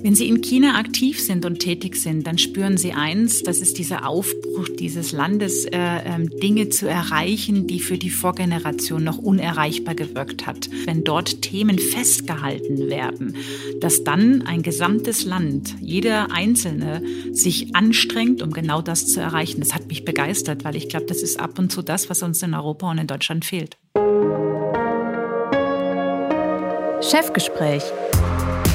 Wenn Sie in China aktiv sind und tätig sind, dann spüren Sie eins, das ist dieser Aufbruch dieses Landes, äh, äh, Dinge zu erreichen, die für die Vorgeneration noch unerreichbar gewirkt hat. Wenn dort Themen festgehalten werden, dass dann ein gesamtes Land, jeder Einzelne sich anstrengt, um genau das zu erreichen. Das hat mich begeistert, weil ich glaube, das ist ab und zu das, was uns in Europa und in Deutschland fehlt. Chefgespräch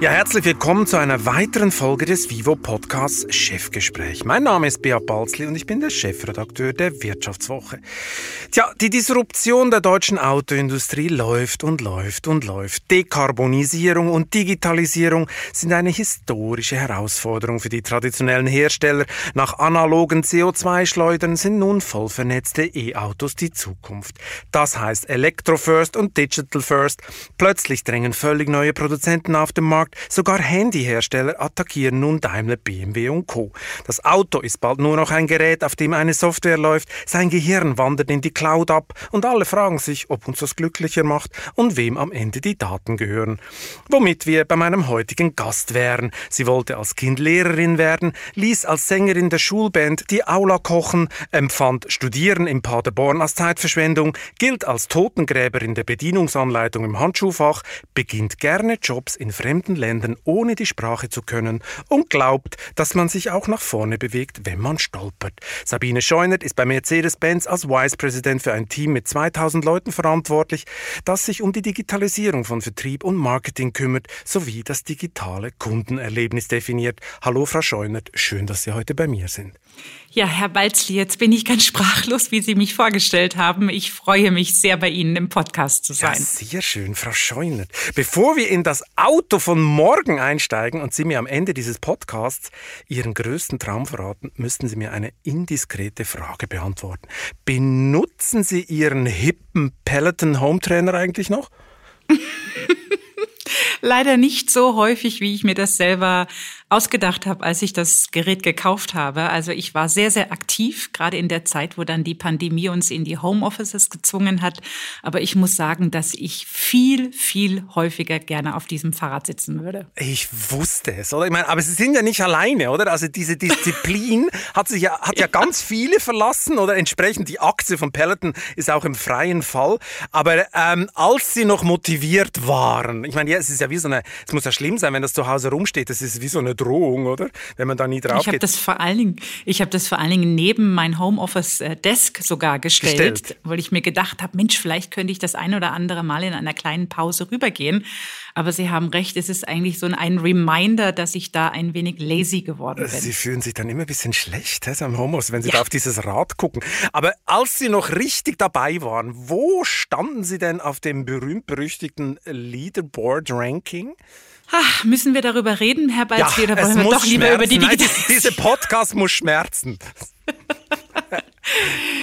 Ja, herzlich willkommen zu einer weiteren Folge des Vivo Podcasts Chefgespräch. Mein Name ist Beat Balzli und ich bin der Chefredakteur der Wirtschaftswoche. Tja, die Disruption der deutschen Autoindustrie läuft und läuft und läuft. Dekarbonisierung und Digitalisierung sind eine historische Herausforderung für die traditionellen Hersteller. Nach analogen CO2-Schleudern sind nun voll vernetzte E-Autos die Zukunft. Das heißt Electro First und Digital First. Plötzlich drängen völlig neue Produzenten auf den Markt Markt. Sogar Handyhersteller attackieren nun Daimler, BMW und Co. Das Auto ist bald nur noch ein Gerät, auf dem eine Software läuft. Sein Gehirn wandert in die Cloud ab und alle fragen sich, ob uns das glücklicher macht und wem am Ende die Daten gehören. Womit wir bei meinem heutigen Gast wären. Sie wollte als Kind Lehrerin werden, ließ als Sängerin der Schulband die Aula kochen, empfand Studieren in Paderborn als Zeitverschwendung, gilt als Totengräberin der Bedienungsanleitung im Handschuhfach, beginnt gerne Jobs in fremden Ländern ohne die Sprache zu können und glaubt, dass man sich auch nach vorne bewegt, wenn man stolpert. Sabine Scheunert ist bei Mercedes-Benz als Vice President für ein Team mit 2000 Leuten verantwortlich, das sich um die Digitalisierung von Vertrieb und Marketing kümmert, sowie das digitale Kundenerlebnis definiert. Hallo Frau Scheunert, schön, dass Sie heute bei mir sind. Ja, Herr Balzli, jetzt bin ich ganz sprachlos, wie Sie mich vorgestellt haben. Ich freue mich sehr, bei Ihnen im Podcast zu sein. Ja, sehr schön, Frau Scheunert. Bevor wir in das Auto von morgen einsteigen und Sie mir am Ende dieses Podcasts Ihren größten Traum verraten, müssten Sie mir eine indiskrete Frage beantworten. Benutzen Sie Ihren hippen Peloton Home Trainer eigentlich noch? Leider nicht so häufig, wie ich mir das selber ausgedacht habe, als ich das Gerät gekauft habe. Also ich war sehr, sehr aktiv, gerade in der Zeit, wo dann die Pandemie uns in die Homeoffices gezwungen hat. Aber ich muss sagen, dass ich viel, viel häufiger gerne auf diesem Fahrrad sitzen würde. Ich wusste es, oder? Ich meine, aber Sie sind ja nicht alleine, oder? Also diese Disziplin hat sich ja, hat ja ganz viele verlassen, oder? Entsprechend die Aktie von Peloton ist auch im freien Fall. Aber ähm, als Sie noch motiviert waren, ich meine, ja, es ist ja wie so eine, es muss ja schlimm sein, wenn das zu Hause rumsteht, das ist wie so eine Drohung, oder? Wenn man da nie drauf ich geht. Das vor allen Dingen, ich habe das vor allen Dingen neben mein Homeoffice-Desk sogar gestellt, gestellt, weil ich mir gedacht habe, Mensch, vielleicht könnte ich das ein oder andere Mal in einer kleinen Pause rübergehen. Aber Sie haben recht, es ist eigentlich so ein Reminder, dass ich da ein wenig lazy geworden bin. Sie fühlen sich dann immer ein bisschen schlecht he, am Homeoffice, wenn Sie ja. da auf dieses Rad gucken. Aber als Sie noch richtig dabei waren, wo standen Sie denn auf dem berühmt-berüchtigten Leaderboard-Ranking? Ach, müssen wir darüber reden, Herr Balzli, ja, oder wollen wir doch lieber über die Digitalisierung? Nein, Dieser Podcast muss schmerzen.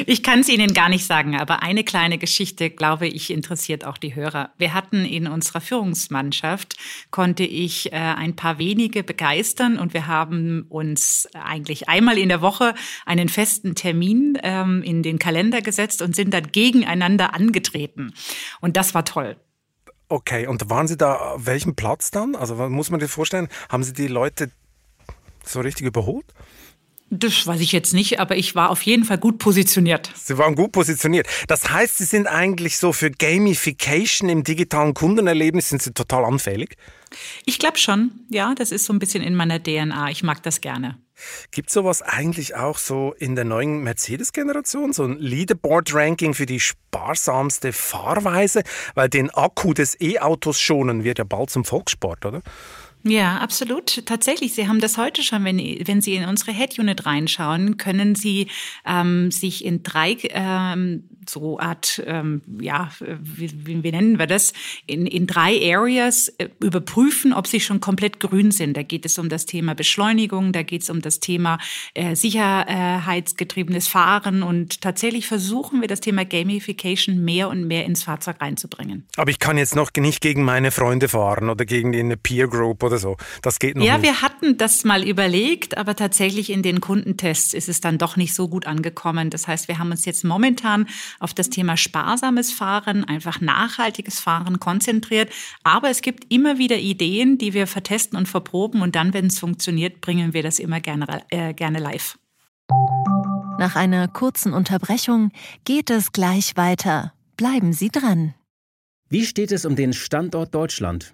Ich kann es Ihnen gar nicht sagen, aber eine kleine Geschichte, glaube ich, interessiert auch die Hörer. Wir hatten in unserer Führungsmannschaft, konnte ich äh, ein paar wenige begeistern und wir haben uns eigentlich einmal in der Woche einen festen Termin ähm, in den Kalender gesetzt und sind dann gegeneinander angetreten. Und das war toll. Okay, und waren Sie da auf welchem Platz dann? Also muss man sich vorstellen, haben Sie die Leute so richtig überholt? Das weiß ich jetzt nicht, aber ich war auf jeden Fall gut positioniert. Sie waren gut positioniert. Das heißt, Sie sind eigentlich so für Gamification im digitalen Kundenerlebnis sind Sie total anfällig? Ich glaube schon, ja, das ist so ein bisschen in meiner DNA. Ich mag das gerne. Gibt sowas eigentlich auch so in der neuen Mercedes-Generation? So ein Leaderboard-Ranking für die sparsamste Fahrweise? Weil den Akku des E-Autos schonen wird ja bald zum Volkssport, oder? Ja, absolut. Tatsächlich, Sie haben das heute schon, wenn, wenn Sie in unsere Head-Unit reinschauen, können Sie ähm, sich in drei ähm, so Art, ähm, ja, wie, wie, nennen wir das, in, in drei Areas äh, überprüfen, ob sie schon komplett grün sind. Da geht es um das Thema Beschleunigung, da geht es um das Thema äh, sicherheitsgetriebenes Fahren und tatsächlich versuchen wir das Thema Gamification mehr und mehr ins Fahrzeug reinzubringen. Aber ich kann jetzt noch nicht gegen meine Freunde fahren oder gegen eine Peer Group oder so. Das geht noch ja, nicht. Ja, wir hatten das mal überlegt, aber tatsächlich in den Kundentests ist es dann doch nicht so gut angekommen. Das heißt, wir haben uns jetzt momentan auf das Thema sparsames Fahren, einfach nachhaltiges Fahren konzentriert. Aber es gibt immer wieder Ideen, die wir vertesten und verproben und dann, wenn es funktioniert, bringen wir das immer gerne, äh, gerne live. Nach einer kurzen Unterbrechung geht es gleich weiter. Bleiben Sie dran. Wie steht es um den Standort Deutschland?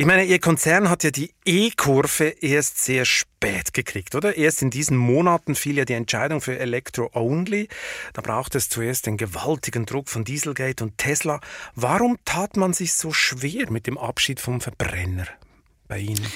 Ich meine, Ihr Konzern hat ja die E-Kurve erst sehr spät gekriegt, oder? Erst in diesen Monaten fiel ja die Entscheidung für Electro-Only. Da braucht es zuerst den gewaltigen Druck von Dieselgate und Tesla. Warum tat man sich so schwer mit dem Abschied vom Verbrenner bei Ihnen?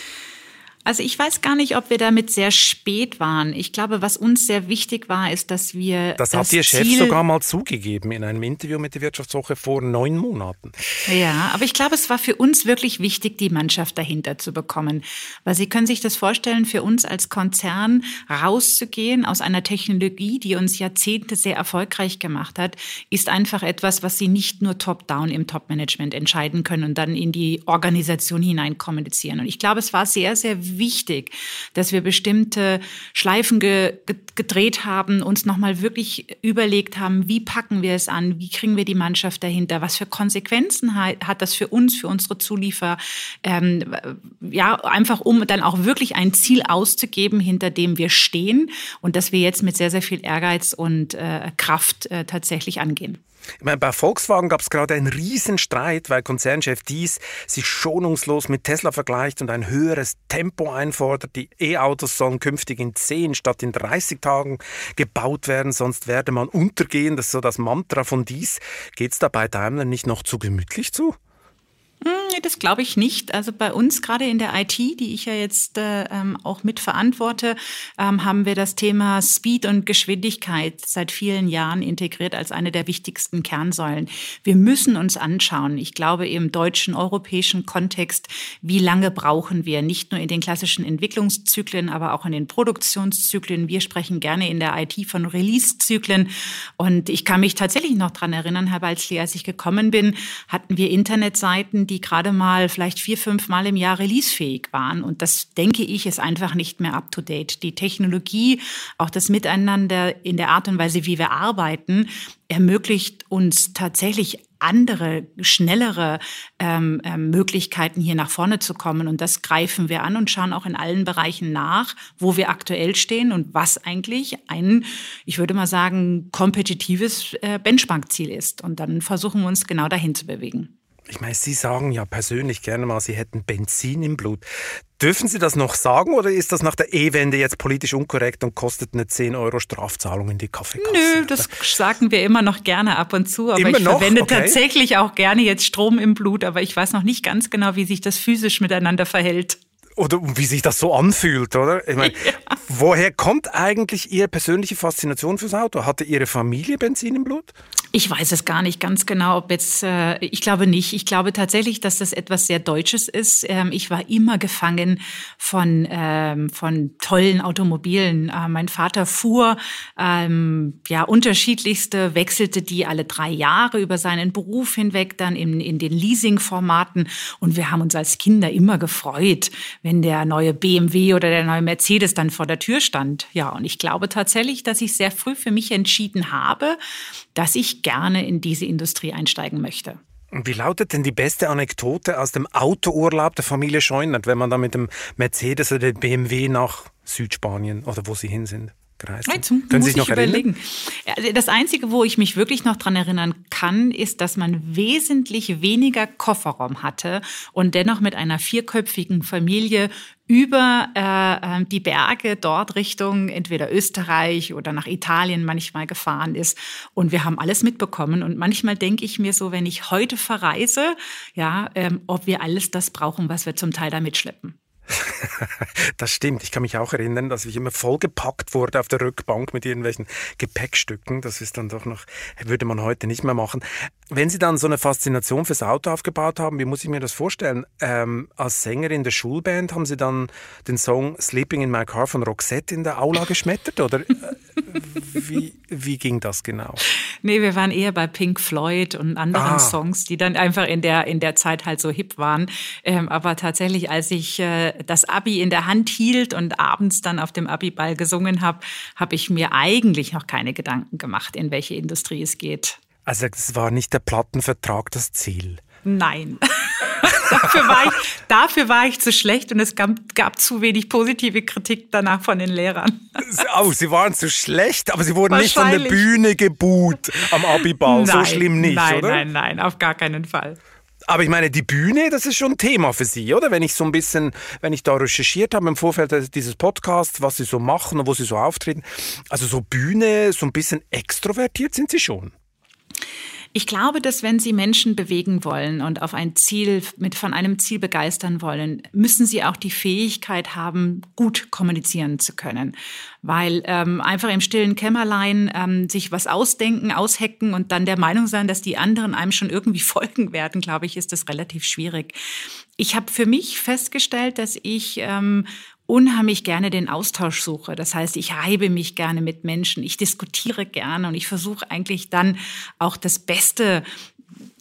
Also ich weiß gar nicht, ob wir damit sehr spät waren. Ich glaube, was uns sehr wichtig war, ist, dass wir. Das, das hat Ihr Chef sogar mal zugegeben in einem Interview mit der Wirtschaftswoche vor neun Monaten. Ja, aber ich glaube, es war für uns wirklich wichtig, die Mannschaft dahinter zu bekommen. Weil Sie können sich das vorstellen, für uns als Konzern rauszugehen aus einer Technologie, die uns Jahrzehnte sehr erfolgreich gemacht hat, ist einfach etwas, was Sie nicht nur top-down im Top-Management entscheiden können und dann in die Organisation hinein kommunizieren. Und ich glaube, es war sehr, sehr wichtig, wichtig, dass wir bestimmte Schleifen ge gedreht haben, uns nochmal wirklich überlegt haben, wie packen wir es an, wie kriegen wir die Mannschaft dahinter, was für Konsequenzen hat, das für uns, für unsere Zuliefer, ähm, ja, einfach um dann auch wirklich ein Ziel auszugeben, hinter dem wir stehen und dass wir jetzt mit sehr, sehr viel Ehrgeiz und äh, Kraft äh, tatsächlich angehen. Ich meine, bei Volkswagen gab es gerade einen Riesenstreit, weil Konzernchef Dies sich schonungslos mit Tesla vergleicht und ein höheres Tempo einfordert. Die E-Autos sollen künftig in 10 statt in 30 Tagen gebaut werden, sonst werde man untergehen. Das ist so das Mantra von Dies. Geht es da bei Daimler nicht noch zu gemütlich zu? Hm, das glaube ich nicht. Also bei uns gerade in der IT, die ich ja jetzt äh, ähm, auch mit verantworte, ähm, haben wir das Thema Speed und Geschwindigkeit seit vielen Jahren integriert als eine der wichtigsten Kernsäulen. Wir müssen uns anschauen, ich glaube im deutschen, europäischen Kontext, wie lange brauchen wir, nicht nur in den klassischen Entwicklungszyklen, aber auch in den Produktionszyklen. Wir sprechen gerne in der IT von Release-Zyklen. Und ich kann mich tatsächlich noch dran erinnern, Herr Balzli, als ich gekommen bin, hatten wir Internetseiten, die die gerade mal vielleicht vier, fünf Mal im Jahr releasefähig waren. Und das, denke ich, ist einfach nicht mehr up-to-date. Die Technologie, auch das Miteinander in der Art und Weise, wie wir arbeiten, ermöglicht uns tatsächlich andere, schnellere ähm, äh, Möglichkeiten, hier nach vorne zu kommen. Und das greifen wir an und schauen auch in allen Bereichen nach, wo wir aktuell stehen und was eigentlich ein, ich würde mal sagen, kompetitives äh, Benchmark-Ziel ist. Und dann versuchen wir uns genau dahin zu bewegen. Ich meine, Sie sagen ja persönlich gerne mal, Sie hätten Benzin im Blut. Dürfen Sie das noch sagen oder ist das nach der E-Wende jetzt politisch unkorrekt und kostet eine 10 Euro Strafzahlung in die Kaffeekasse? Nö, das sagen wir immer noch gerne ab und zu. Aber immer ich noch? verwende okay. tatsächlich auch gerne jetzt Strom im Blut, aber ich weiß noch nicht ganz genau, wie sich das physisch miteinander verhält oder wie sich das so anfühlt, oder? Ich meine, ja. woher kommt eigentlich Ihre persönliche Faszination fürs Auto? Hatte Ihre Familie Benzin im Blut? Ich weiß es gar nicht ganz genau, ob jetzt, äh, ich glaube nicht. Ich glaube tatsächlich, dass das etwas sehr Deutsches ist. Ähm, ich war immer gefangen von, ähm, von tollen Automobilen. Äh, mein Vater fuhr ähm, ja unterschiedlichste, wechselte die alle drei Jahre über seinen Beruf hinweg, dann in, in den Leasing-Formaten. Und wir haben uns als Kinder immer gefreut, wenn der neue BMW oder der neue Mercedes dann vor der Tür stand. Ja, und ich glaube tatsächlich, dass ich sehr früh für mich entschieden habe, dass ich gerne in diese Industrie einsteigen möchte. Wie lautet denn die beste Anekdote aus dem Autourlaub der Familie Scheunert, wenn man da mit dem Mercedes oder dem BMW nach Südspanien oder wo sie hin sind? gereist sind. Zum, Können Sie sich noch überlegen. Erinnern? Das Einzige, wo ich mich wirklich noch dran erinnern kann, ist, dass man wesentlich weniger Kofferraum hatte und dennoch mit einer vierköpfigen Familie über äh, ähm, die Berge dort Richtung entweder Österreich oder nach Italien manchmal gefahren ist. Und wir haben alles mitbekommen. Und manchmal denke ich mir so, wenn ich heute verreise, ja, ähm, ob wir alles das brauchen, was wir zum Teil da mitschleppen. das stimmt. Ich kann mich auch erinnern, dass ich immer vollgepackt wurde auf der Rückbank mit irgendwelchen Gepäckstücken. Das ist dann doch noch, würde man heute nicht mehr machen. Wenn Sie dann so eine Faszination fürs Auto aufgebaut haben, wie muss ich mir das vorstellen? Ähm, als Sängerin der Schulband haben Sie dann den Song Sleeping in My Car von Roxette in der Aula geschmettert? Oder äh, wie, wie ging das genau? Nee, wir waren eher bei Pink Floyd und anderen ah. Songs, die dann einfach in der, in der Zeit halt so hip waren. Ähm, aber tatsächlich, als ich äh, das Abi in der Hand hielt und abends dann auf dem Abi-Ball gesungen habe, habe ich mir eigentlich noch keine Gedanken gemacht, in welche Industrie es geht. Also es war nicht der Plattenvertrag das Ziel. Nein. dafür, war ich, dafür war ich zu schlecht und es gab, gab zu wenig positive Kritik danach von den Lehrern. Oh, Sie waren zu schlecht, aber Sie wurden nicht von der Bühne gebuht am Abiball. So schlimm nicht, nein, oder? Nein, nein, nein, auf gar keinen Fall. Aber ich meine, die Bühne, das ist schon ein Thema für Sie, oder? Wenn ich so ein bisschen, wenn ich da recherchiert habe im Vorfeld dieses Podcasts, was Sie so machen und wo Sie so auftreten. Also so Bühne, so ein bisschen extrovertiert sind Sie schon. Ich glaube, dass wenn Sie Menschen bewegen wollen und auf ein Ziel, mit von einem Ziel begeistern wollen, müssen Sie auch die Fähigkeit haben, gut kommunizieren zu können. Weil ähm, einfach im stillen Kämmerlein ähm, sich was ausdenken, aushecken und dann der Meinung sein, dass die anderen einem schon irgendwie folgen werden, glaube ich, ist das relativ schwierig. Ich habe für mich festgestellt, dass ich ähm, unheimlich gerne den Austausch suche. Das heißt, ich reibe mich gerne mit Menschen, ich diskutiere gerne und ich versuche eigentlich dann auch das Beste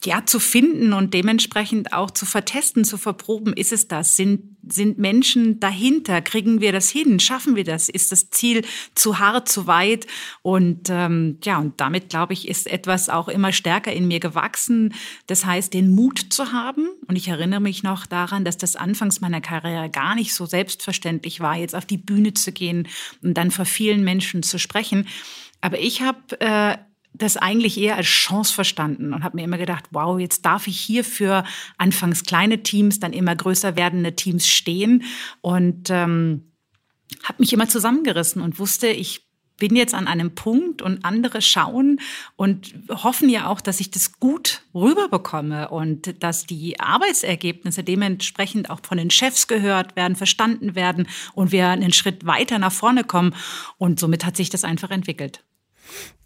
ja, zu finden und dementsprechend auch zu vertesten, zu verproben, ist es das? Sind, sind Menschen dahinter? Kriegen wir das hin? Schaffen wir das? Ist das Ziel zu hart, zu weit? Und ähm, ja, und damit, glaube ich, ist etwas auch immer stärker in mir gewachsen. Das heißt, den Mut zu haben. Und ich erinnere mich noch daran, dass das anfangs meiner Karriere gar nicht so selbstverständlich war, jetzt auf die Bühne zu gehen und dann vor vielen Menschen zu sprechen. Aber ich habe äh, das eigentlich eher als Chance verstanden und habe mir immer gedacht, wow, jetzt darf ich hier für anfangs kleine Teams, dann immer größer werdende Teams stehen und ähm, habe mich immer zusammengerissen und wusste, ich bin jetzt an einem Punkt und andere schauen und hoffen ja auch, dass ich das gut rüberbekomme und dass die Arbeitsergebnisse dementsprechend auch von den Chefs gehört werden, verstanden werden und wir einen Schritt weiter nach vorne kommen. Und somit hat sich das einfach entwickelt.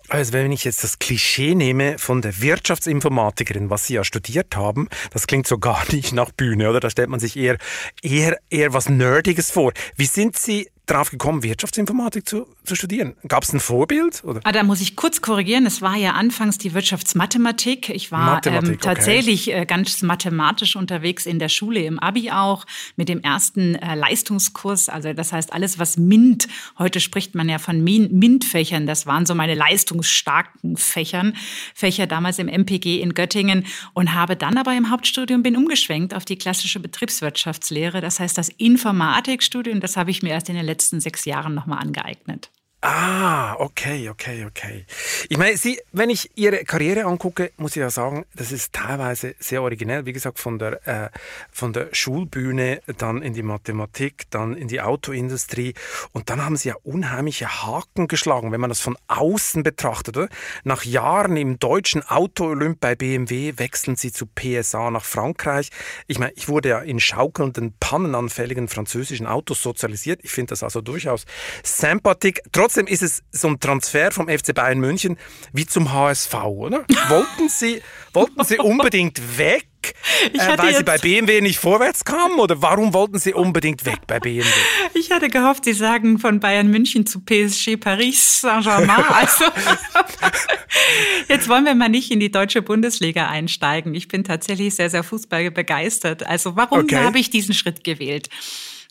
Also wenn ich jetzt das Klischee nehme von der Wirtschaftsinformatikerin, was Sie ja studiert haben, das klingt so gar nicht nach Bühne, oder? Da stellt man sich eher, eher, eher was Nerdiges vor. Wie sind Sie drauf gekommen, Wirtschaftsinformatik zu, zu studieren? Gab es ein Vorbild? Oder? Ah, da muss ich kurz korrigieren. Es war ja anfangs die Wirtschaftsmathematik. Ich war ähm, tatsächlich okay. äh, ganz mathematisch unterwegs in der Schule, im Abi auch, mit dem ersten äh, Leistungskurs. Also das heißt, alles, was MINT, heute spricht man ja von MINT-Fächern, das waren so meine leistungsstarken Fächern, Fächer damals im MPG in Göttingen und habe dann aber im Hauptstudium bin umgeschwenkt auf die klassische Betriebswirtschaftslehre. Das heißt, das Informatikstudium, das habe ich mir erst in den letzten letzten sechs Jahren nochmal angeeignet. Ah, okay, okay, okay. Ich meine, Sie, wenn ich Ihre Karriere angucke, muss ich ja sagen, das ist teilweise sehr originell. Wie gesagt, von der, äh, von der Schulbühne dann in die Mathematik, dann in die Autoindustrie. Und dann haben Sie ja unheimliche Haken geschlagen, wenn man das von außen betrachtet. Oder? Nach Jahren im deutschen Auto-Olymp bei BMW wechseln Sie zu PSA nach Frankreich. Ich meine, ich wurde ja in schaukelnden, pannenanfälligen französischen Autos sozialisiert. Ich finde das also durchaus sympathisch. Trotzdem ist es so ein Transfer vom FC Bayern München wie zum HSV, oder? wollten Sie, wollten Sie unbedingt weg? Äh, weil Sie bei BMW nicht vorwärts kamen oder warum wollten Sie unbedingt weg bei BMW? Ich hatte gehofft, Sie sagen von Bayern München zu PSG Paris Saint-Germain. Also jetzt wollen wir mal nicht in die deutsche Bundesliga einsteigen. Ich bin tatsächlich sehr, sehr Fußball begeistert. Also warum okay. habe ich diesen Schritt gewählt?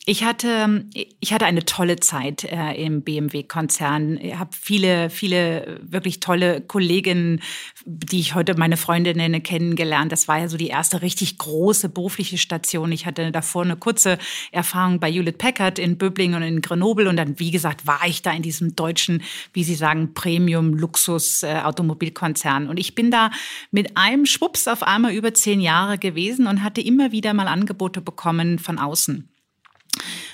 Ich hatte, ich hatte eine tolle Zeit äh, im BMW-Konzern. Ich habe viele, viele wirklich tolle Kolleginnen, die ich heute meine Freunde nenne, kennengelernt. Das war ja so die erste richtig große berufliche Station. Ich hatte davor eine kurze Erfahrung bei Hewlett Packard in Böblingen und in Grenoble. Und dann, wie gesagt, war ich da in diesem deutschen, wie Sie sagen, Premium-Luxus-Automobilkonzern. Äh, und ich bin da mit einem Schwupps auf einmal über zehn Jahre gewesen und hatte immer wieder mal Angebote bekommen von außen.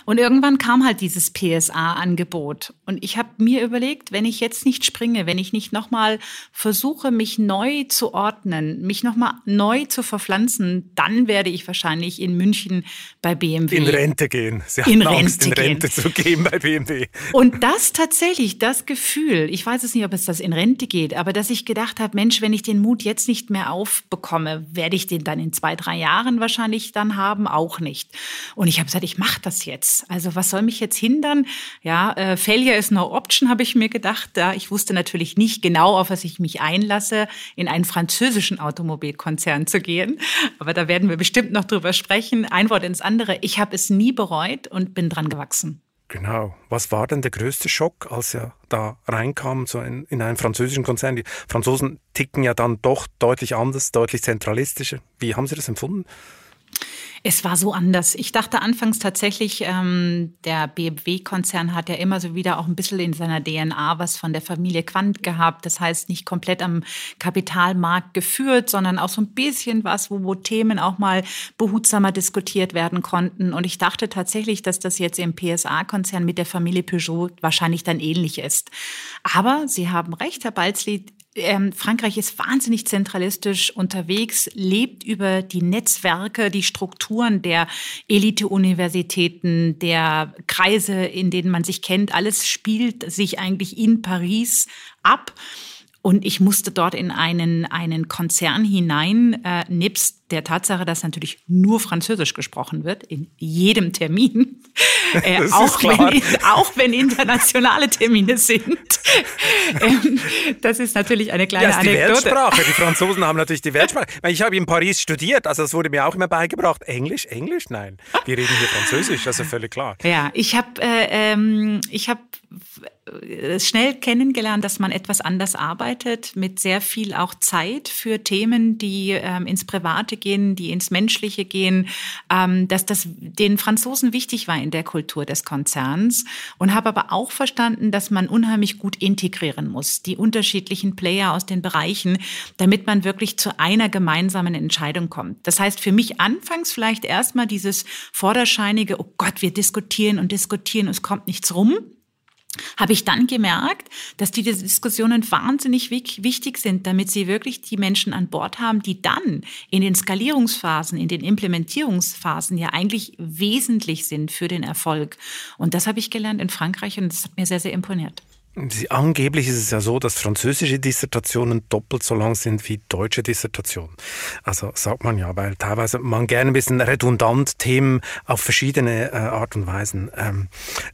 Und irgendwann kam halt dieses PSA-Angebot. Und ich habe mir überlegt, wenn ich jetzt nicht springe, wenn ich nicht nochmal versuche, mich neu zu ordnen, mich nochmal neu zu verpflanzen, dann werde ich wahrscheinlich in München bei BMW. In Rente gehen. Sie in Rente Angst, in Rente gehen. zu gehen bei BMW. Und das tatsächlich, das Gefühl, ich weiß es nicht, ob es das in Rente geht, aber dass ich gedacht habe, Mensch, wenn ich den Mut jetzt nicht mehr aufbekomme, werde ich den dann in zwei, drei Jahren wahrscheinlich dann haben, auch nicht. Und ich habe gesagt, ich mache das jetzt. Also was soll mich jetzt hindern? Ja, äh, Failure is no option, habe ich mir gedacht. Ja, ich wusste natürlich nicht genau, auf was ich mich einlasse, in einen französischen Automobilkonzern zu gehen. Aber da werden wir bestimmt noch drüber sprechen. Ein Wort ins andere. Ich habe es nie bereut und bin dran gewachsen. Genau. Was war denn der größte Schock, als er da reinkam, so in, in einen französischen Konzern? Die Franzosen ticken ja dann doch deutlich anders, deutlich zentralistischer. Wie haben Sie das empfunden? Es war so anders. Ich dachte anfangs tatsächlich, ähm, der BMW-Konzern hat ja immer so wieder auch ein bisschen in seiner DNA was von der Familie Quandt gehabt. Das heißt, nicht komplett am Kapitalmarkt geführt, sondern auch so ein bisschen was, wo, wo Themen auch mal behutsamer diskutiert werden konnten. Und ich dachte tatsächlich, dass das jetzt im PSA-Konzern mit der Familie Peugeot wahrscheinlich dann ähnlich ist. Aber Sie haben recht, Herr Balzli, ähm, Frankreich ist wahnsinnig zentralistisch unterwegs, lebt über die Netzwerke, die Strukturen der Elite-Universitäten, der Kreise, in denen man sich kennt. Alles spielt sich eigentlich in Paris ab. Und ich musste dort in einen, einen Konzern hinein, äh, nebst der Tatsache, dass natürlich nur Französisch gesprochen wird, in jedem Termin, äh, auch, wenn, auch wenn internationale Termine sind. ähm, das ist natürlich eine kleine ja, ist die Anekdote. Weltsprache. Die Franzosen haben natürlich die Weltsprache. Ich habe in Paris studiert, also das wurde mir auch immer beigebracht. Englisch, Englisch? Nein, wir reden hier Französisch, also völlig klar. Ja, ich habe äh, ähm, ich habe äh, schnell kennengelernt, dass man etwas anders arbeitet, mit sehr viel auch Zeit für Themen, die ähm, ins Private gehen, die ins Menschliche gehen, ähm, dass das den Franzosen wichtig war in der Kultur des Konzerns und habe aber auch verstanden, dass man unheimlich gut integrieren muss, die unterschiedlichen Player aus den Bereichen, damit man wirklich zu einer gemeinsamen Entscheidung kommt. Das heißt für mich anfangs vielleicht erstmal dieses vorderscheinige, oh Gott, wir diskutieren und diskutieren, es kommt nichts rum habe ich dann gemerkt, dass diese Diskussionen wahnsinnig wichtig sind, damit sie wirklich die Menschen an Bord haben, die dann in den Skalierungsphasen, in den Implementierungsphasen ja eigentlich wesentlich sind für den Erfolg. Und das habe ich gelernt in Frankreich und das hat mir sehr, sehr imponiert. Angeblich ist es ja so, dass französische Dissertationen doppelt so lang sind wie deutsche Dissertationen. Also sagt man ja, weil teilweise man gerne ein bisschen redundant Themen auf verschiedene äh, Art und Weisen ähm,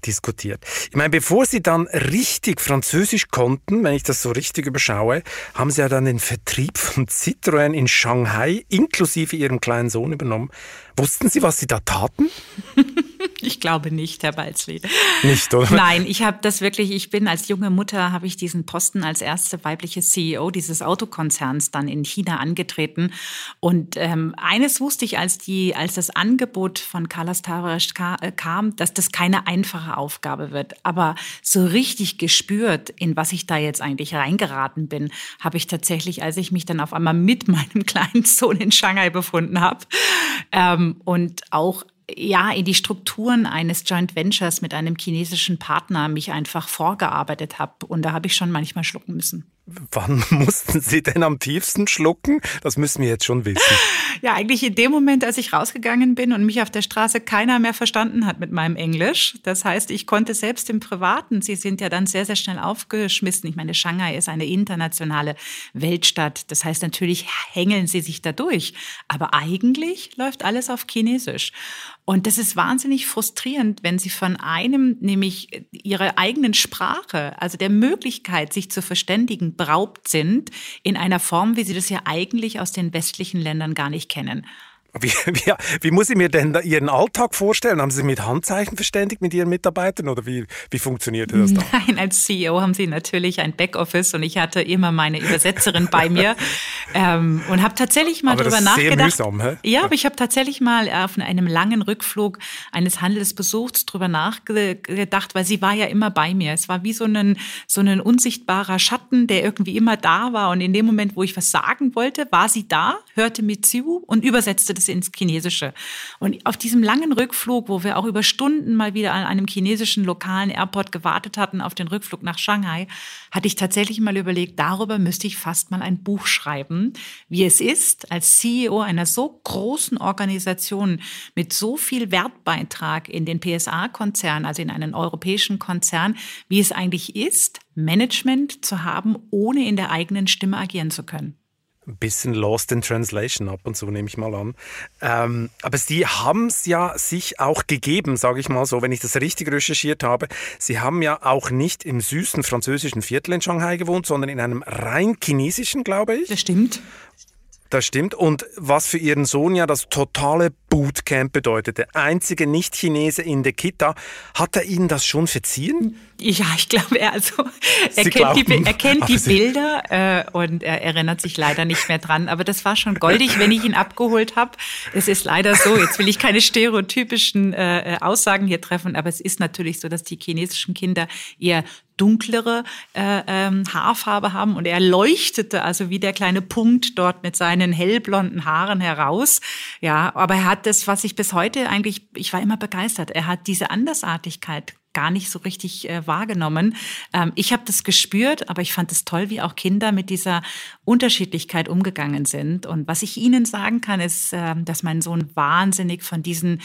diskutiert. Ich meine, bevor Sie dann richtig Französisch konnten, wenn ich das so richtig überschaue, haben Sie ja dann den Vertrieb von Citroën in Shanghai inklusive Ihrem kleinen Sohn übernommen. Wussten Sie, was Sie da taten? Ich glaube nicht, Herr Balzli. Nicht, oder? Nein, ich habe das wirklich, ich bin als junge Mutter, habe ich diesen Posten als erste weibliche CEO dieses Autokonzerns dann in China angetreten. Und ähm, eines wusste ich, als, die, als das Angebot von Carlos Tavares äh, kam, dass das keine einfache Aufgabe wird. Aber so richtig gespürt, in was ich da jetzt eigentlich reingeraten bin, habe ich tatsächlich, als ich mich dann auf einmal mit meinem kleinen Sohn in Shanghai befunden habe ähm, und auch ja, in die Strukturen eines Joint Ventures mit einem chinesischen Partner mich einfach vorgearbeitet habe. Und da habe ich schon manchmal schlucken müssen. Wann mussten Sie denn am tiefsten schlucken? Das müssen wir jetzt schon wissen. Ja, eigentlich in dem Moment, als ich rausgegangen bin und mich auf der Straße keiner mehr verstanden hat mit meinem Englisch. Das heißt, ich konnte selbst im Privaten, Sie sind ja dann sehr, sehr schnell aufgeschmissen. Ich meine, Shanghai ist eine internationale Weltstadt. Das heißt, natürlich hängeln Sie sich da durch. Aber eigentlich läuft alles auf Chinesisch. Und das ist wahnsinnig frustrierend, wenn Sie von einem, nämlich Ihrer eigenen Sprache, also der Möglichkeit, sich zu verständigen, beraubt sind, in einer Form, wie Sie das ja eigentlich aus den westlichen Ländern gar nicht kennen. Wie, wie, wie, muss ich mir denn Ihren Alltag vorstellen? Haben Sie sich mit Handzeichen verständigt mit Ihren Mitarbeitern oder wie, wie funktionierte das dann? Nein, als CEO haben Sie natürlich ein Backoffice und ich hatte immer meine Übersetzerin bei mir ähm, und habe tatsächlich mal darüber nachgedacht. Sehr mühsam, hä? Ja, aber ich habe tatsächlich mal auf einem langen Rückflug eines Handelsbesuchs darüber nachgedacht, weil sie war ja immer bei mir. Es war wie so ein, so ein unsichtbarer Schatten, der irgendwie immer da war und in dem Moment, wo ich was sagen wollte, war sie da, hörte mir zu und übersetzte das ins Chinesische. Und auf diesem langen Rückflug, wo wir auch über Stunden mal wieder an einem chinesischen lokalen Airport gewartet hatten auf den Rückflug nach Shanghai, hatte ich tatsächlich mal überlegt, darüber müsste ich fast mal ein Buch schreiben, wie es ist, als CEO einer so großen Organisation mit so viel Wertbeitrag in den PSA-Konzern, also in einen europäischen Konzern, wie es eigentlich ist, Management zu haben, ohne in der eigenen Stimme agieren zu können ein bisschen lost in translation ab und zu, nehme ich mal an. Ähm, aber Sie haben es ja sich auch gegeben, sage ich mal so, wenn ich das richtig recherchiert habe. Sie haben ja auch nicht im süßen französischen Viertel in Shanghai gewohnt, sondern in einem rein chinesischen, glaube ich. Das stimmt. Das stimmt. Und was für Ihren Sohn ja das totale Bootcamp bedeutete, einzige Nicht-Chinese in der Kita, hat er Ihnen das schon verziehen? Ja, ich glaube, er, also, er kennt glauben, die, er kennt die Bilder äh, und er erinnert sich leider nicht mehr dran. Aber das war schon goldig, wenn ich ihn abgeholt habe. Es ist leider so, jetzt will ich keine stereotypischen äh, Aussagen hier treffen, aber es ist natürlich so, dass die chinesischen Kinder eher dunklere äh, ähm, Haarfarbe haben und er leuchtete also wie der kleine Punkt dort mit seinen hellblonden Haaren heraus. Ja, aber er hat das, was ich bis heute eigentlich, ich war immer begeistert. Er hat diese Andersartigkeit gar nicht so richtig äh, wahrgenommen. Ähm, ich habe das gespürt, aber ich fand es toll, wie auch Kinder mit dieser Unterschiedlichkeit umgegangen sind. Und was ich Ihnen sagen kann, ist, äh, dass mein Sohn wahnsinnig von diesen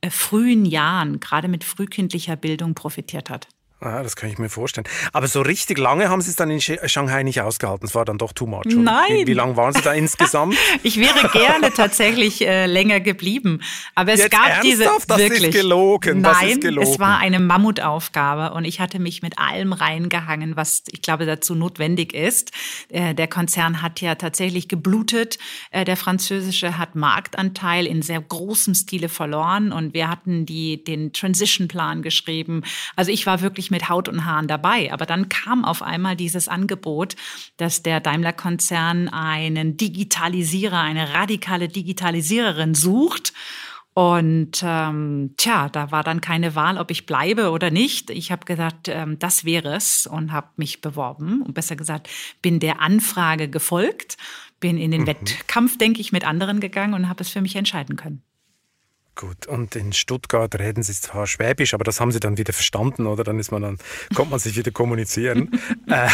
äh, frühen Jahren, gerade mit frühkindlicher Bildung, profitiert hat. Ah, das kann ich mir vorstellen. Aber so richtig lange haben Sie es dann in Shanghai nicht ausgehalten. Es war dann doch too much. Oder? Nein. Wie, wie lange waren Sie da insgesamt? ich wäre gerne tatsächlich äh, länger geblieben. Aber es Jetzt gab ernsthaft? diese Das wirklich. ist gelogen. Das Nein, ist gelogen. es war eine Mammutaufgabe und ich hatte mich mit allem reingehangen, was ich glaube dazu notwendig ist. Äh, der Konzern hat ja tatsächlich geblutet. Äh, der französische hat Marktanteil in sehr großem Stile verloren und wir hatten die den Transition Plan geschrieben. Also ich war wirklich mit Haut und Haaren dabei. Aber dann kam auf einmal dieses Angebot, dass der Daimler-Konzern einen Digitalisierer, eine radikale Digitalisiererin sucht. Und ähm, tja, da war dann keine Wahl, ob ich bleibe oder nicht. Ich habe gesagt, ähm, das wäre es und habe mich beworben. Und besser gesagt, bin der Anfrage gefolgt, bin in den mhm. Wettkampf, denke ich, mit anderen gegangen und habe es für mich entscheiden können. Gut, und in Stuttgart reden Sie zwar Schwäbisch, aber das haben Sie dann wieder verstanden, oder? Dann ist man dann, kommt man sich wieder kommunizieren. äh,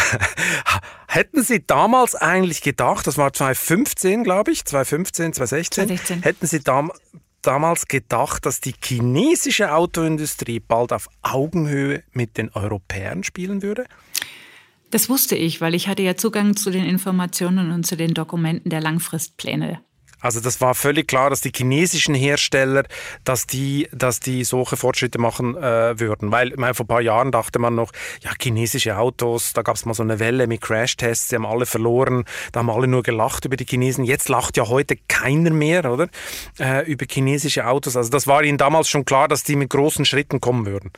hätten Sie damals eigentlich gedacht, das war 2015, glaube ich, 2015, 2016, 2016. hätten Sie dam damals gedacht, dass die chinesische Autoindustrie bald auf Augenhöhe mit den Europäern spielen würde? Das wusste ich, weil ich hatte ja Zugang zu den Informationen und zu den Dokumenten der Langfristpläne also das war völlig klar, dass die chinesischen Hersteller, dass die, dass die solche Fortschritte machen äh, würden. Weil meine, vor ein paar Jahren dachte man noch, ja, chinesische Autos, da gab es mal so eine Welle mit Crashtests, sie haben alle verloren, da haben alle nur gelacht über die Chinesen. Jetzt lacht ja heute keiner mehr, oder? Äh, über chinesische Autos. Also das war ihnen damals schon klar, dass die mit großen Schritten kommen würden.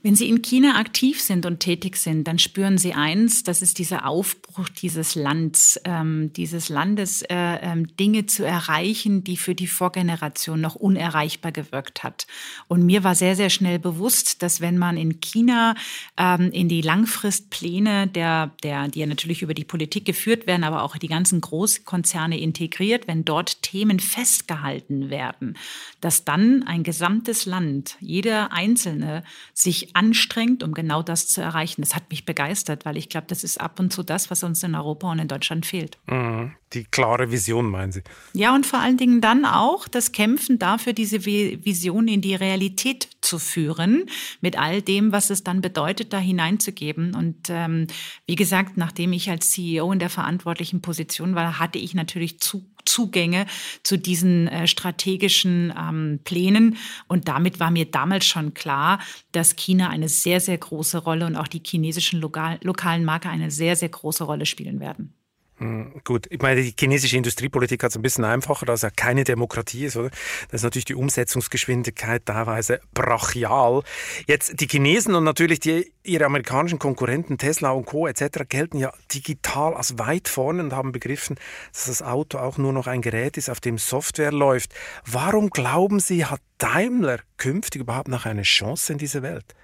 Wenn Sie in China aktiv sind und tätig sind, dann spüren Sie eins, das ist dieser Aufbruch dieses Landes, ähm, dieses Landes, äh, ähm, Dinge zu erreichen, die für die Vorgeneration noch unerreichbar gewirkt hat. Und mir war sehr, sehr schnell bewusst, dass wenn man in China ähm, in die Langfristpläne, der, der, die ja natürlich über die Politik geführt werden, aber auch die ganzen Großkonzerne integriert, wenn dort Themen festgehalten werden, dass dann ein gesamtes Land, jeder Einzelne sich wirklich anstrengend, um genau das zu erreichen. Das hat mich begeistert, weil ich glaube, das ist ab und zu das, was uns in Europa und in Deutschland fehlt. Mhm. Die klare Vision, meinen Sie? Ja, und vor allen Dingen dann auch das Kämpfen dafür, diese Vision in die Realität zu führen, mit all dem, was es dann bedeutet, da hineinzugeben. Und ähm, wie gesagt, nachdem ich als CEO in der verantwortlichen Position war, hatte ich natürlich zu Zugänge zu diesen äh, strategischen ähm, Plänen. Und damit war mir damals schon klar, dass China eine sehr, sehr große Rolle und auch die chinesischen lokal lokalen Marke eine sehr, sehr große Rolle spielen werden. Hm, gut, ich meine, die chinesische Industriepolitik hat es ein bisschen einfacher, da es ja keine Demokratie ist, oder? Da ist natürlich die Umsetzungsgeschwindigkeit teilweise brachial. Jetzt die Chinesen und natürlich die, ihre amerikanischen Konkurrenten Tesla und Co. etc. gelten ja digital als weit vorne und haben begriffen, dass das Auto auch nur noch ein Gerät ist, auf dem Software läuft. Warum glauben Sie, hat Daimler künftig überhaupt noch eine Chance in dieser Welt?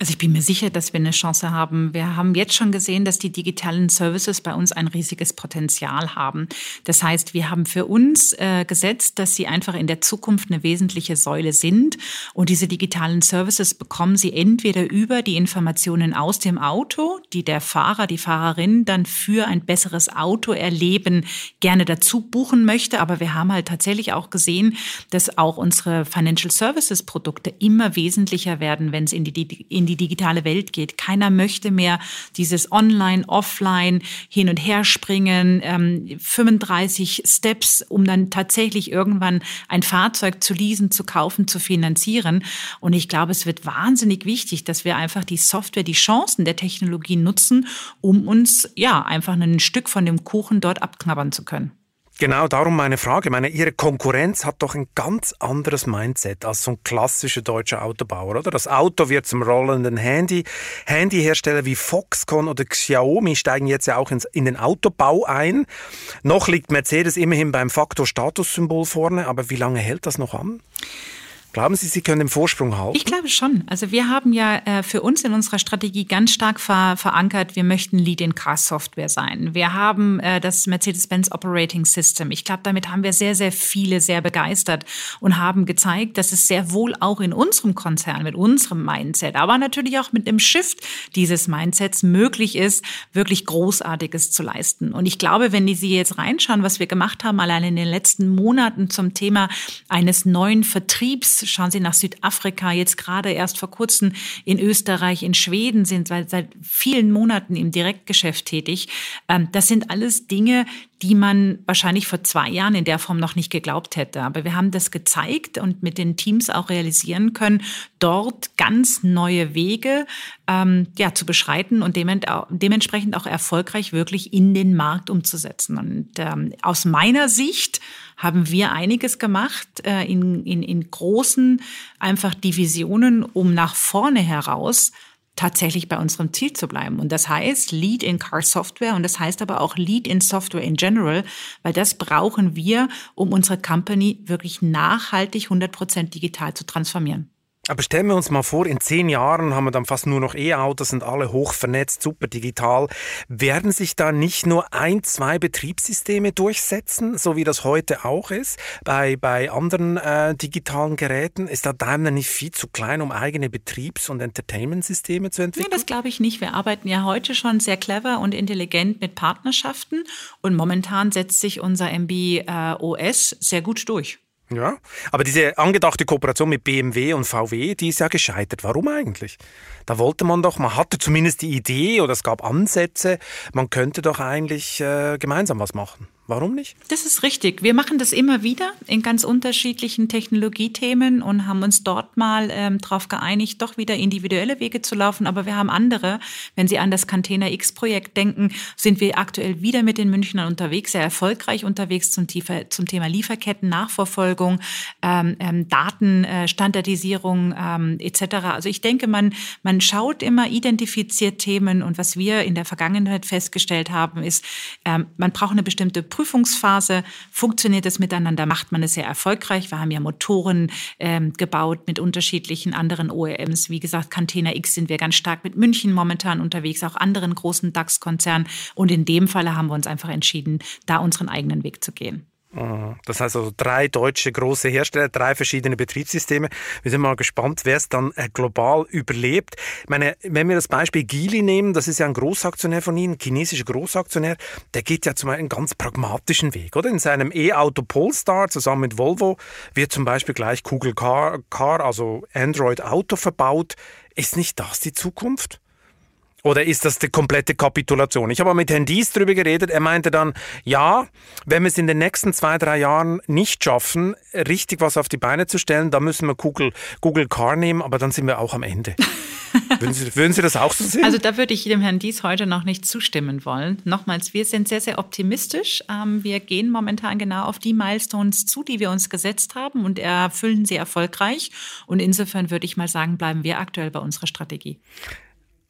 Also ich bin mir sicher, dass wir eine Chance haben. Wir haben jetzt schon gesehen, dass die digitalen Services bei uns ein riesiges Potenzial haben. Das heißt, wir haben für uns äh, gesetzt, dass sie einfach in der Zukunft eine wesentliche Säule sind. Und diese digitalen Services bekommen sie entweder über die Informationen aus dem Auto, die der Fahrer, die Fahrerin dann für ein besseres Autoerleben gerne dazu buchen möchte. Aber wir haben halt tatsächlich auch gesehen, dass auch unsere Financial Services Produkte immer wesentlicher werden, wenn es in die, in die digitale Welt geht. Keiner möchte mehr dieses Online, Offline hin und her springen, ähm, 35 Steps, um dann tatsächlich irgendwann ein Fahrzeug zu leasen, zu kaufen, zu finanzieren. Und ich glaube, es wird wahnsinnig wichtig, dass wir einfach die Software, die Chancen der Technologie nutzen, um uns ja einfach ein Stück von dem Kuchen dort abknabbern zu können. Genau darum meine Frage. meine, Ihre Konkurrenz hat doch ein ganz anderes Mindset als so ein klassischer deutscher Autobauer, oder? Das Auto wird zum rollenden Handy. Handyhersteller wie Foxconn oder Xiaomi steigen jetzt ja auch ins, in den Autobau ein. Noch liegt Mercedes immerhin beim Faktor Statussymbol vorne, aber wie lange hält das noch an? Glauben Sie, Sie können den Vorsprung halten? Ich glaube schon. Also wir haben ja äh, für uns in unserer Strategie ganz stark ver verankert, wir möchten Lead-in-Car-Software sein. Wir haben äh, das Mercedes-Benz Operating System. Ich glaube, damit haben wir sehr, sehr viele sehr begeistert und haben gezeigt, dass es sehr wohl auch in unserem Konzern mit unserem Mindset, aber natürlich auch mit dem Shift dieses Mindsets möglich ist, wirklich Großartiges zu leisten. Und ich glaube, wenn Sie jetzt reinschauen, was wir gemacht haben, allein in den letzten Monaten zum Thema eines neuen Vertriebs, Schauen Sie nach Südafrika, jetzt gerade erst vor kurzem in Österreich, in Schweden sind seit, seit vielen Monaten im Direktgeschäft tätig. Ähm, das sind alles Dinge, die man wahrscheinlich vor zwei Jahren in der Form noch nicht geglaubt hätte. Aber wir haben das gezeigt und mit den Teams auch realisieren können, dort ganz neue Wege ähm, ja, zu beschreiten und dementsprechend auch erfolgreich wirklich in den Markt umzusetzen. Und ähm, aus meiner Sicht haben wir einiges gemacht äh, in, in, in großen einfach Divisionen, um nach vorne heraus tatsächlich bei unserem Ziel zu bleiben. Und das heißt Lead in Car Software und das heißt aber auch Lead in Software in General, weil das brauchen wir, um unsere Company wirklich nachhaltig 100% digital zu transformieren. Aber stellen wir uns mal vor, in zehn Jahren haben wir dann fast nur noch E-Autos und alle hoch vernetzt, super digital. Werden sich da nicht nur ein, zwei Betriebssysteme durchsetzen, so wie das heute auch ist, bei, bei anderen äh, digitalen Geräten? Ist da Daimler nicht viel zu klein, um eigene Betriebs- und Entertainment-Systeme zu entwickeln? Ja, das glaube ich nicht. Wir arbeiten ja heute schon sehr clever und intelligent mit Partnerschaften und momentan setzt sich unser MB äh, OS sehr gut durch. Ja, aber diese angedachte Kooperation mit BMW und VW, die ist ja gescheitert. Warum eigentlich? Da wollte man doch, man hatte zumindest die Idee oder es gab Ansätze, man könnte doch eigentlich äh, gemeinsam was machen. Warum nicht? Das ist richtig. Wir machen das immer wieder in ganz unterschiedlichen Technologiethemen und haben uns dort mal ähm, darauf geeinigt, doch wieder individuelle Wege zu laufen. Aber wir haben andere. Wenn Sie an das Container X-Projekt denken, sind wir aktuell wieder mit den Münchnern unterwegs, sehr erfolgreich unterwegs zum, tiefer, zum Thema Lieferketten, Nachverfolgung, ähm, ähm, Datenstandardisierung äh, ähm, etc. Also ich denke, man, man schaut immer, identifiziert Themen und was wir in der Vergangenheit festgestellt haben, ist, ähm, man braucht eine bestimmte Prüfungsphase. Funktioniert es miteinander? Macht man es sehr erfolgreich? Wir haben ja Motoren ähm, gebaut mit unterschiedlichen anderen OEMs. Wie gesagt, Container X sind wir ganz stark mit München momentan unterwegs, auch anderen großen DAX-Konzernen. Und in dem Falle haben wir uns einfach entschieden, da unseren eigenen Weg zu gehen. Mhm. Das heißt also drei deutsche große Hersteller, drei verschiedene Betriebssysteme. Wir sind mal gespannt, wer es dann äh, global überlebt. Ich meine, wenn wir das Beispiel Geely nehmen, das ist ja ein Großaktionär von Ihnen, chinesischer Großaktionär, der geht ja zum einen ganz pragmatischen Weg, oder? In seinem E-Auto Polestar zusammen mit Volvo wird zum Beispiel gleich Google Car, Car also Android Auto verbaut. Ist nicht das die Zukunft? Oder ist das die komplette Kapitulation? Ich habe mit Herrn Dies darüber geredet. Er meinte dann, ja, wenn wir es in den nächsten zwei, drei Jahren nicht schaffen, richtig was auf die Beine zu stellen, dann müssen wir Google, Google Car nehmen, aber dann sind wir auch am Ende. würden, Sie, würden Sie das auch so sehen? Also da würde ich dem Herrn Dies heute noch nicht zustimmen wollen. Nochmals, wir sind sehr, sehr optimistisch. Ähm, wir gehen momentan genau auf die Milestones zu, die wir uns gesetzt haben und erfüllen sie erfolgreich. Und insofern würde ich mal sagen, bleiben wir aktuell bei unserer Strategie.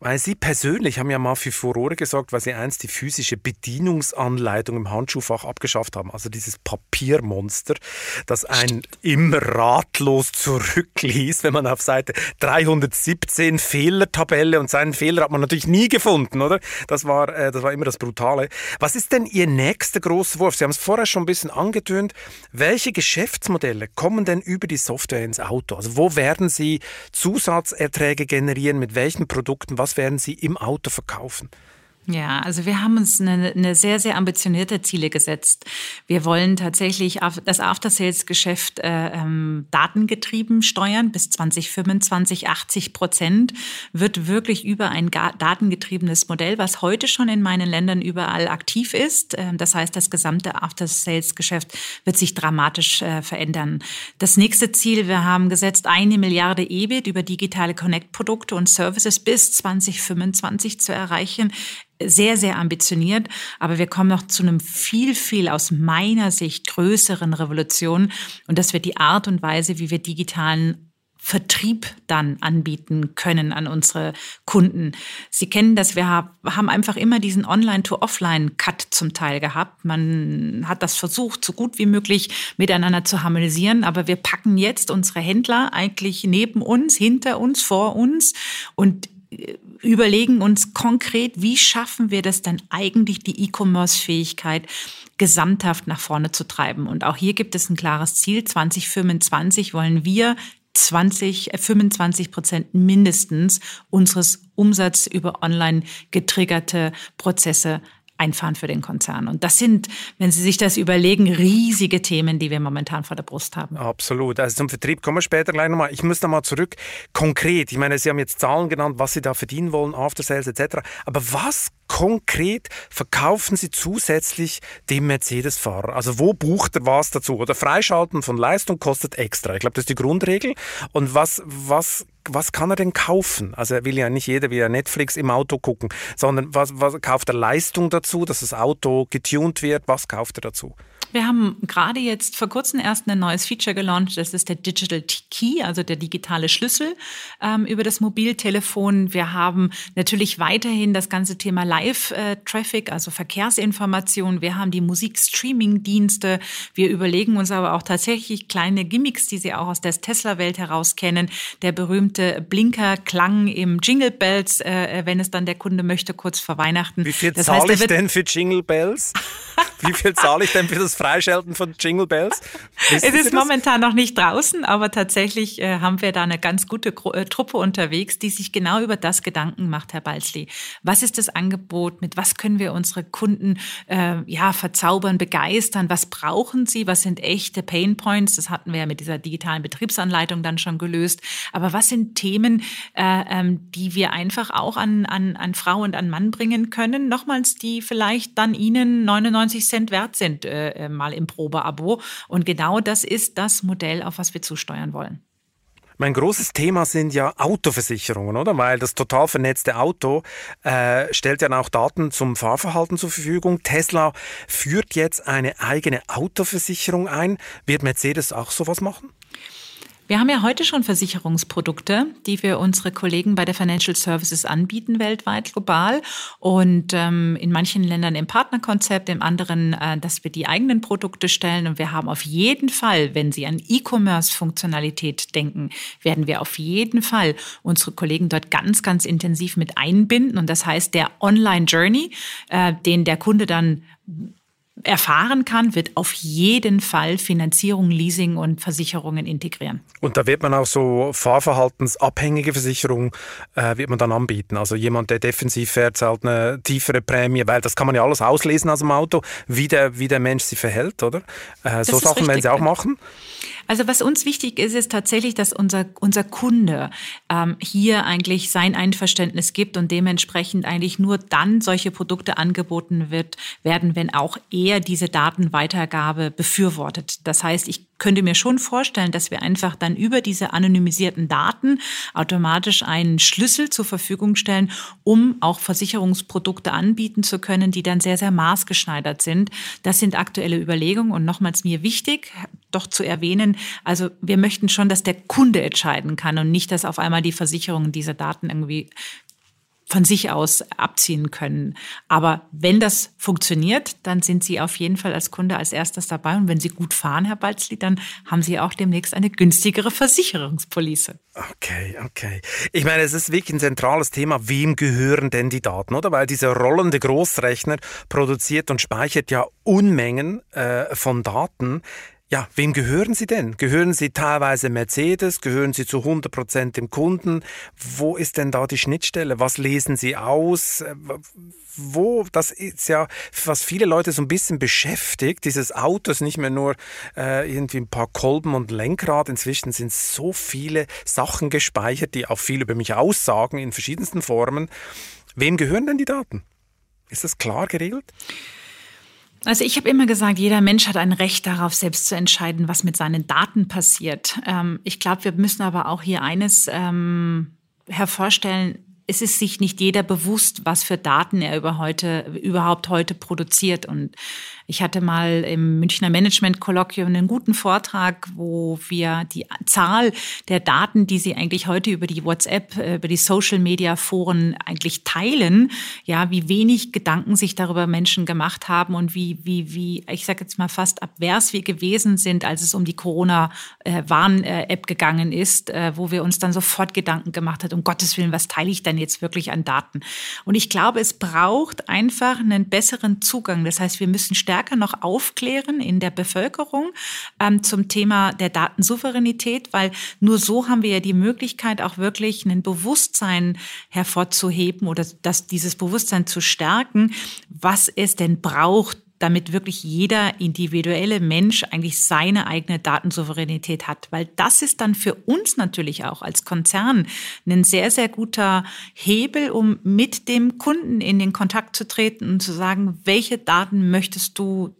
Weil Sie persönlich haben ja mal für Furore gesorgt, weil Sie einst die physische Bedienungsanleitung im Handschuhfach abgeschafft haben. Also dieses Papiermonster, das einen immer ratlos zurückließ, wenn man auf Seite 317 Fehlertabelle und seinen Fehler hat man natürlich nie gefunden, oder? Das war, äh, das war immer das Brutale. Was ist denn Ihr nächster großer Wurf? Sie haben es vorher schon ein bisschen angetönt. Welche Geschäftsmodelle kommen denn über die Software ins Auto? Also wo werden Sie Zusatzerträge generieren? Mit welchen Produkten? Was was werden Sie im Auto verkaufen? Ja, also wir haben uns eine, eine, sehr, sehr ambitionierte Ziele gesetzt. Wir wollen tatsächlich das After-Sales-Geschäft äh, ähm, datengetrieben steuern. Bis 2025 80 Prozent wird wirklich über ein datengetriebenes Modell, was heute schon in meinen Ländern überall aktiv ist. Äh, das heißt, das gesamte After-Sales-Geschäft wird sich dramatisch äh, verändern. Das nächste Ziel, wir haben gesetzt, eine Milliarde EBIT über digitale Connect-Produkte und Services bis 2025 zu erreichen sehr, sehr ambitioniert, aber wir kommen noch zu einem viel, viel aus meiner Sicht größeren Revolution. Und das wird die Art und Weise, wie wir digitalen Vertrieb dann anbieten können an unsere Kunden. Sie kennen das, wir haben einfach immer diesen Online-to-Offline-Cut zum Teil gehabt. Man hat das versucht, so gut wie möglich miteinander zu harmonisieren, aber wir packen jetzt unsere Händler eigentlich neben uns, hinter uns, vor uns und überlegen uns konkret, wie schaffen wir das dann eigentlich, die E-Commerce-Fähigkeit gesamthaft nach vorne zu treiben. Und auch hier gibt es ein klares Ziel. 2025 wollen wir 20, 25 Prozent mindestens unseres Umsatz über online getriggerte Prozesse einfahren für den Konzern. Und das sind, wenn Sie sich das überlegen, riesige Themen, die wir momentan vor der Brust haben. Absolut. Also zum Vertrieb kommen wir später gleich nochmal. Ich muss da mal zurück. Konkret, ich meine, Sie haben jetzt Zahlen genannt, was Sie da verdienen wollen, After Sales etc. Aber was konkret verkaufen Sie zusätzlich dem Mercedes-Fahrer? Also wo bucht er was dazu? Oder Freischalten von Leistung kostet extra. Ich glaube, das ist die Grundregel. Und was, was was kann er denn kaufen? Also er will ja nicht jeder wie Netflix im Auto gucken, sondern was, was kauft er Leistung dazu, dass das Auto getuned wird? Was kauft er dazu? Wir haben gerade jetzt vor kurzem erst ein neues Feature gelauncht. Das ist der Digital Key, also der digitale Schlüssel ähm, über das Mobiltelefon. Wir haben natürlich weiterhin das ganze Thema Live-Traffic, also Verkehrsinformation. Wir haben die Musikstreaming-Dienste. Wir überlegen uns aber auch tatsächlich kleine Gimmicks, die Sie auch aus der Tesla-Welt heraus kennen. Der berühmte Blinker-Klang im Jingle Bells, äh, wenn es dann der Kunde möchte, kurz vor Weihnachten. Wie viel zahle ich denn für Jingle Bells? Wie viel zahle ich denn für das Freischalten von Jingle Bells? Wissen es ist momentan noch nicht draußen, aber tatsächlich äh, haben wir da eine ganz gute Gru äh, Truppe unterwegs, die sich genau über das Gedanken macht, Herr Balzli. Was ist das Angebot? Mit was können wir unsere Kunden äh, ja, verzaubern, begeistern? Was brauchen sie? Was sind echte Pain Points? Das hatten wir ja mit dieser digitalen Betriebsanleitung dann schon gelöst. Aber was sind Themen, äh, ähm, die wir einfach auch an, an, an Frau und an Mann bringen können? Nochmals, die vielleicht dann Ihnen 99 Cent wert sind, äh, äh, mal im Probeabo. Und genau das ist das Modell, auf was wir zusteuern wollen. Mein großes Thema sind ja Autoversicherungen, oder? Weil das total vernetzte Auto äh, stellt ja auch Daten zum Fahrverhalten zur Verfügung. Tesla führt jetzt eine eigene Autoversicherung ein. Wird Mercedes auch sowas machen? Wir haben ja heute schon Versicherungsprodukte, die wir unsere Kollegen bei der Financial Services anbieten, weltweit, global. Und ähm, in manchen Ländern im Partnerkonzept, in anderen, äh, dass wir die eigenen Produkte stellen. Und wir haben auf jeden Fall, wenn Sie an E-Commerce-Funktionalität denken, werden wir auf jeden Fall unsere Kollegen dort ganz, ganz intensiv mit einbinden. Und das heißt, der Online-Journey, äh, den der Kunde dann erfahren kann, wird auf jeden Fall Finanzierung, Leasing und Versicherungen integrieren. Und da wird man auch so fahrverhaltensabhängige Versicherungen äh, wird man dann anbieten. Also jemand, der defensiv fährt, zahlt eine tiefere Prämie, weil das kann man ja alles auslesen aus dem Auto, wie der, wie der Mensch sich verhält, oder? Äh, so Sachen werden Sie auch machen? Also was uns wichtig ist, ist tatsächlich, dass unser, unser Kunde ähm, hier eigentlich sein Einverständnis gibt und dementsprechend eigentlich nur dann solche Produkte angeboten wird, werden, wenn auch er diese Datenweitergabe befürwortet. Das heißt, ich könnte mir schon vorstellen, dass wir einfach dann über diese anonymisierten Daten automatisch einen Schlüssel zur Verfügung stellen, um auch Versicherungsprodukte anbieten zu können, die dann sehr, sehr maßgeschneidert sind. Das sind aktuelle Überlegungen und nochmals mir wichtig, doch zu erwähnen, also wir möchten schon, dass der Kunde entscheiden kann und nicht, dass auf einmal die Versicherungen diese Daten irgendwie von sich aus abziehen können. Aber wenn das funktioniert, dann sind Sie auf jeden Fall als Kunde als erstes dabei. Und wenn Sie gut fahren, Herr Balzli, dann haben Sie auch demnächst eine günstigere Versicherungspolice. Okay, okay. Ich meine, es ist wirklich ein zentrales Thema. Wem gehören denn die Daten, oder? Weil dieser rollende Großrechner produziert und speichert ja Unmengen äh, von Daten. Ja, wem gehören Sie denn? Gehören Sie teilweise Mercedes? Gehören Sie zu 100 Prozent dem Kunden? Wo ist denn da die Schnittstelle? Was lesen Sie aus? Äh, wo, das ist ja, was viele Leute so ein bisschen beschäftigt. Dieses Auto ist nicht mehr nur äh, irgendwie ein paar Kolben und Lenkrad. Inzwischen sind so viele Sachen gespeichert, die auch viel über mich aussagen in verschiedensten Formen. Wem gehören denn die Daten? Ist das klar geregelt? Also ich habe immer gesagt, jeder Mensch hat ein Recht darauf, selbst zu entscheiden, was mit seinen Daten passiert. Ähm, ich glaube, wir müssen aber auch hier eines ähm, hervorstellen es ist sich nicht jeder bewusst, was für Daten er über heute, überhaupt heute produziert. Und ich hatte mal im Münchner Management-Kolloquium einen guten Vortrag, wo wir die Zahl der Daten, die sie eigentlich heute über die WhatsApp, äh, über die Social-Media-Foren eigentlich teilen, ja, wie wenig Gedanken sich darüber Menschen gemacht haben und wie, wie, wie, ich sage jetzt mal fast abvers wir gewesen sind, als es um die Corona-Warn-App gegangen ist, äh, wo wir uns dann sofort Gedanken gemacht hat, um Gottes Willen, was teile ich denn jetzt wirklich an Daten? Und ich glaube, es braucht einfach einen besseren Zugang. Das heißt, wir müssen stärker noch aufklären in der Bevölkerung ähm, zum Thema der Datensouveränität, weil nur so haben wir ja die Möglichkeit, auch wirklich ein Bewusstsein hervorzuheben oder dass dieses Bewusstsein zu stärken, was es denn braucht, damit wirklich jeder individuelle Mensch eigentlich seine eigene Datensouveränität hat. Weil das ist dann für uns natürlich auch als Konzern ein sehr, sehr guter Hebel, um mit dem Kunden in den Kontakt zu treten und zu sagen, welche Daten möchtest du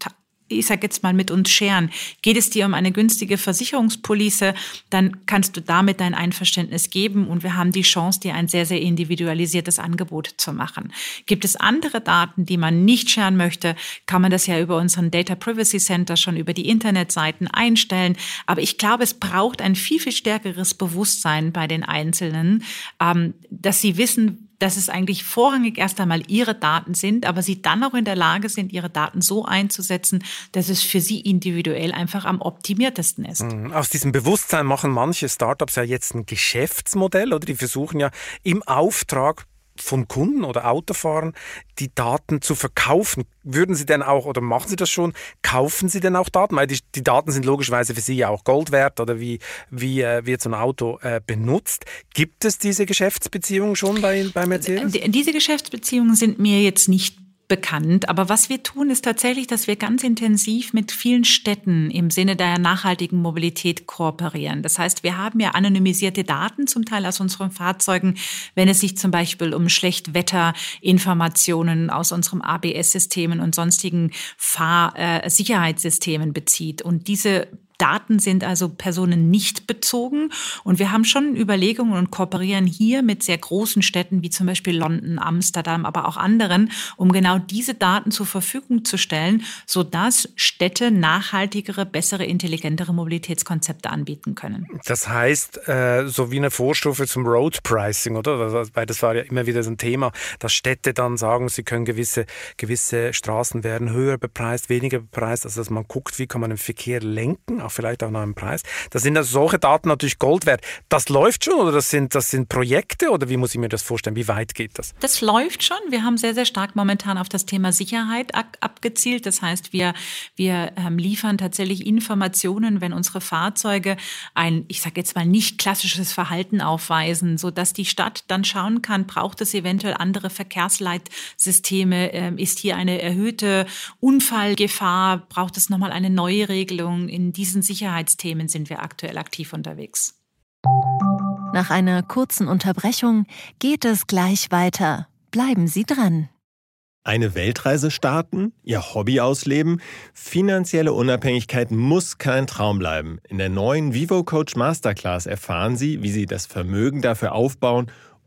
ich sage jetzt mal, mit uns scheren. Geht es dir um eine günstige Versicherungspolice, dann kannst du damit dein Einverständnis geben und wir haben die Chance, dir ein sehr, sehr individualisiertes Angebot zu machen. Gibt es andere Daten, die man nicht scheren möchte, kann man das ja über unseren Data Privacy Center schon über die Internetseiten einstellen. Aber ich glaube, es braucht ein viel, viel stärkeres Bewusstsein bei den Einzelnen, ähm, dass sie wissen, dass es eigentlich vorrangig erst einmal ihre Daten sind, aber sie dann auch in der Lage sind, ihre Daten so einzusetzen, dass es für sie individuell einfach am optimiertesten ist. Mhm. Aus diesem Bewusstsein machen manche Startups ja jetzt ein Geschäftsmodell oder die versuchen ja im Auftrag von Kunden oder Autofahrern die Daten zu verkaufen. Würden Sie denn auch, oder machen Sie das schon, kaufen Sie denn auch Daten? Weil die, die Daten sind logischerweise für Sie ja auch Gold wert oder wie, wie äh, wird so ein Auto äh, benutzt. Gibt es diese Geschäftsbeziehungen schon bei, bei Mercedes? Diese Geschäftsbeziehungen sind mir jetzt nicht bekannt. Aber was wir tun, ist tatsächlich, dass wir ganz intensiv mit vielen Städten im Sinne der nachhaltigen Mobilität kooperieren. Das heißt, wir haben ja anonymisierte Daten zum Teil aus unseren Fahrzeugen, wenn es sich zum Beispiel um Schlechtwetterinformationen aus unserem ABS-Systemen und sonstigen Fahrsicherheitssystemen bezieht. Und diese Daten sind also Personen nicht bezogen. Und wir haben schon Überlegungen und kooperieren hier mit sehr großen Städten wie zum Beispiel London, Amsterdam, aber auch anderen, um genau diese Daten zur Verfügung zu stellen, sodass Städte nachhaltigere, bessere, intelligentere Mobilitätskonzepte anbieten können. Das heißt, äh, so wie eine Vorstufe zum Road Pricing, oder? Weil das war ja immer wieder so ein Thema, dass Städte dann sagen, sie können gewisse, gewisse Straßen werden höher bepreist, weniger bepreist, also dass man guckt, wie kann man den Verkehr lenken auch vielleicht auch nach einem Preis. Da sind also solche Daten natürlich Gold wert. Das läuft schon oder das sind, das sind Projekte oder wie muss ich mir das vorstellen? Wie weit geht das? Das läuft schon. Wir haben sehr, sehr stark momentan auf das Thema Sicherheit abgezielt. Das heißt, wir, wir ähm, liefern tatsächlich Informationen, wenn unsere Fahrzeuge ein, ich sage jetzt mal, nicht klassisches Verhalten aufweisen, sodass die Stadt dann schauen kann, braucht es eventuell andere Verkehrsleitsysteme? Ähm, ist hier eine erhöhte Unfallgefahr? Braucht es nochmal eine neue Regelung? In diesen Sicherheitsthemen sind wir aktuell aktiv unterwegs. Nach einer kurzen Unterbrechung geht es gleich weiter. Bleiben Sie dran. Eine Weltreise starten, ihr Hobby ausleben, finanzielle Unabhängigkeit muss kein Traum bleiben. In der neuen Vivo Coach Masterclass erfahren Sie, wie Sie das Vermögen dafür aufbauen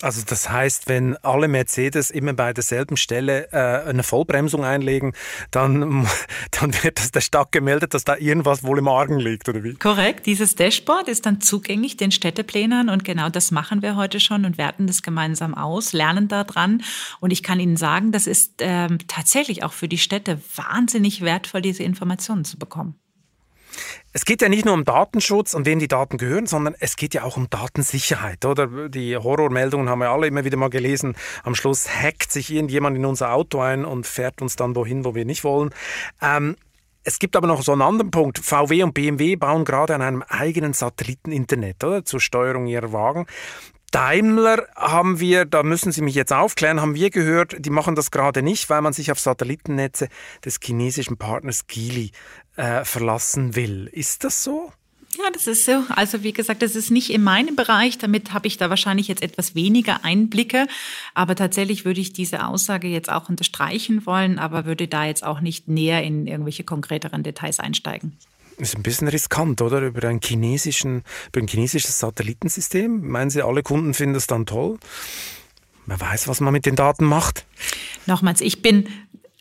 Also das heißt, wenn alle Mercedes immer bei derselben Stelle äh, eine Vollbremsung einlegen, dann, dann wird das der Stadt gemeldet, dass da irgendwas wohl im Argen liegt, oder wie? Korrekt. Dieses Dashboard ist dann zugänglich den Städteplanern und genau das machen wir heute schon und werten das gemeinsam aus, lernen daran. Und ich kann Ihnen sagen, das ist ähm, tatsächlich auch für die Städte wahnsinnig wertvoll, diese Informationen zu bekommen. Es geht ja nicht nur um Datenschutz und wem die Daten gehören, sondern es geht ja auch um Datensicherheit, oder? Die Horrormeldungen haben wir alle immer wieder mal gelesen. Am Schluss hackt sich irgendjemand in unser Auto ein und fährt uns dann wohin, wo wir nicht wollen. Ähm, es gibt aber noch so einen anderen Punkt. VW und BMW bauen gerade an einem eigenen Satelliteninternet oder, zur Steuerung ihrer Wagen. Daimler haben wir, da müssen Sie mich jetzt aufklären, haben wir gehört, die machen das gerade nicht, weil man sich auf Satellitennetze des chinesischen Partners Geely äh, verlassen will. Ist das so? Ja, das ist so. Also wie gesagt, das ist nicht in meinem Bereich. Damit habe ich da wahrscheinlich jetzt etwas weniger Einblicke. Aber tatsächlich würde ich diese Aussage jetzt auch unterstreichen wollen, aber würde da jetzt auch nicht näher in irgendwelche konkreteren Details einsteigen. Ist ein bisschen riskant, oder? Über ein, chinesischen, über ein chinesisches Satellitensystem. Meinen Sie, alle Kunden finden es dann toll? Wer weiß, was man mit den Daten macht. Nochmals, ich bin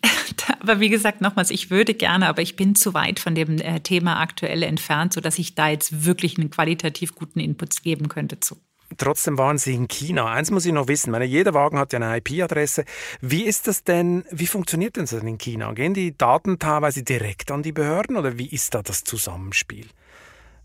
aber wie gesagt, nochmals, ich würde gerne, aber ich bin zu weit von dem äh, Thema aktuell entfernt, sodass ich da jetzt wirklich einen qualitativ guten Input geben könnte zu. Trotzdem waren Sie in China. Eins muss ich noch wissen. Meine, jeder Wagen hat ja eine IP-Adresse. Wie ist das denn, wie funktioniert denn das in China? Gehen die Daten teilweise direkt an die Behörden oder wie ist da das Zusammenspiel?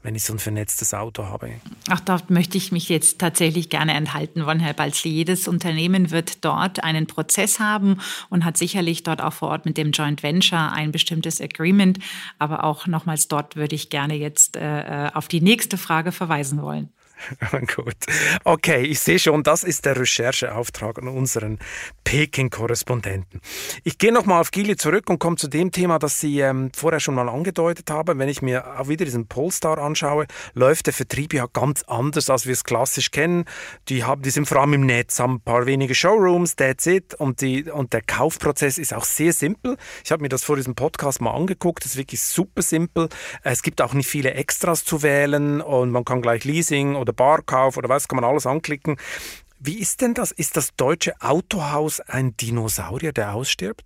wenn ich so ein vernetztes Auto habe. Ach, dort möchte ich mich jetzt tatsächlich gerne enthalten wollen, Herr Balzli. Jedes Unternehmen wird dort einen Prozess haben und hat sicherlich dort auch vor Ort mit dem Joint Venture ein bestimmtes Agreement. Aber auch nochmals dort würde ich gerne jetzt äh, äh auf die nächste Frage verweisen wollen. Gut. Okay, ich sehe schon, das ist der Rechercheauftrag an unseren Peking-Korrespondenten. Ich gehe nochmal auf Gili zurück und komme zu dem Thema, das Sie ähm, vorher schon mal angedeutet haben. Wenn ich mir auch wieder diesen Polestar anschaue, läuft der Vertrieb ja ganz anders, als wir es klassisch kennen. Die, haben, die sind vor allem im Netz, haben ein paar wenige Showrooms, that's it. Und, die, und der Kaufprozess ist auch sehr simpel. Ich habe mir das vor diesem Podcast mal angeguckt. Das ist wirklich super simpel. Es gibt auch nicht viele Extras zu wählen und man kann gleich Leasing oder Barkauf oder was, kann man alles anklicken. Wie ist denn das? Ist das deutsche Autohaus ein Dinosaurier, der ausstirbt?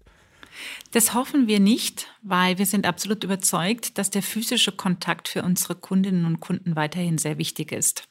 Das hoffen wir nicht, weil wir sind absolut überzeugt, dass der physische Kontakt für unsere Kundinnen und Kunden weiterhin sehr wichtig ist.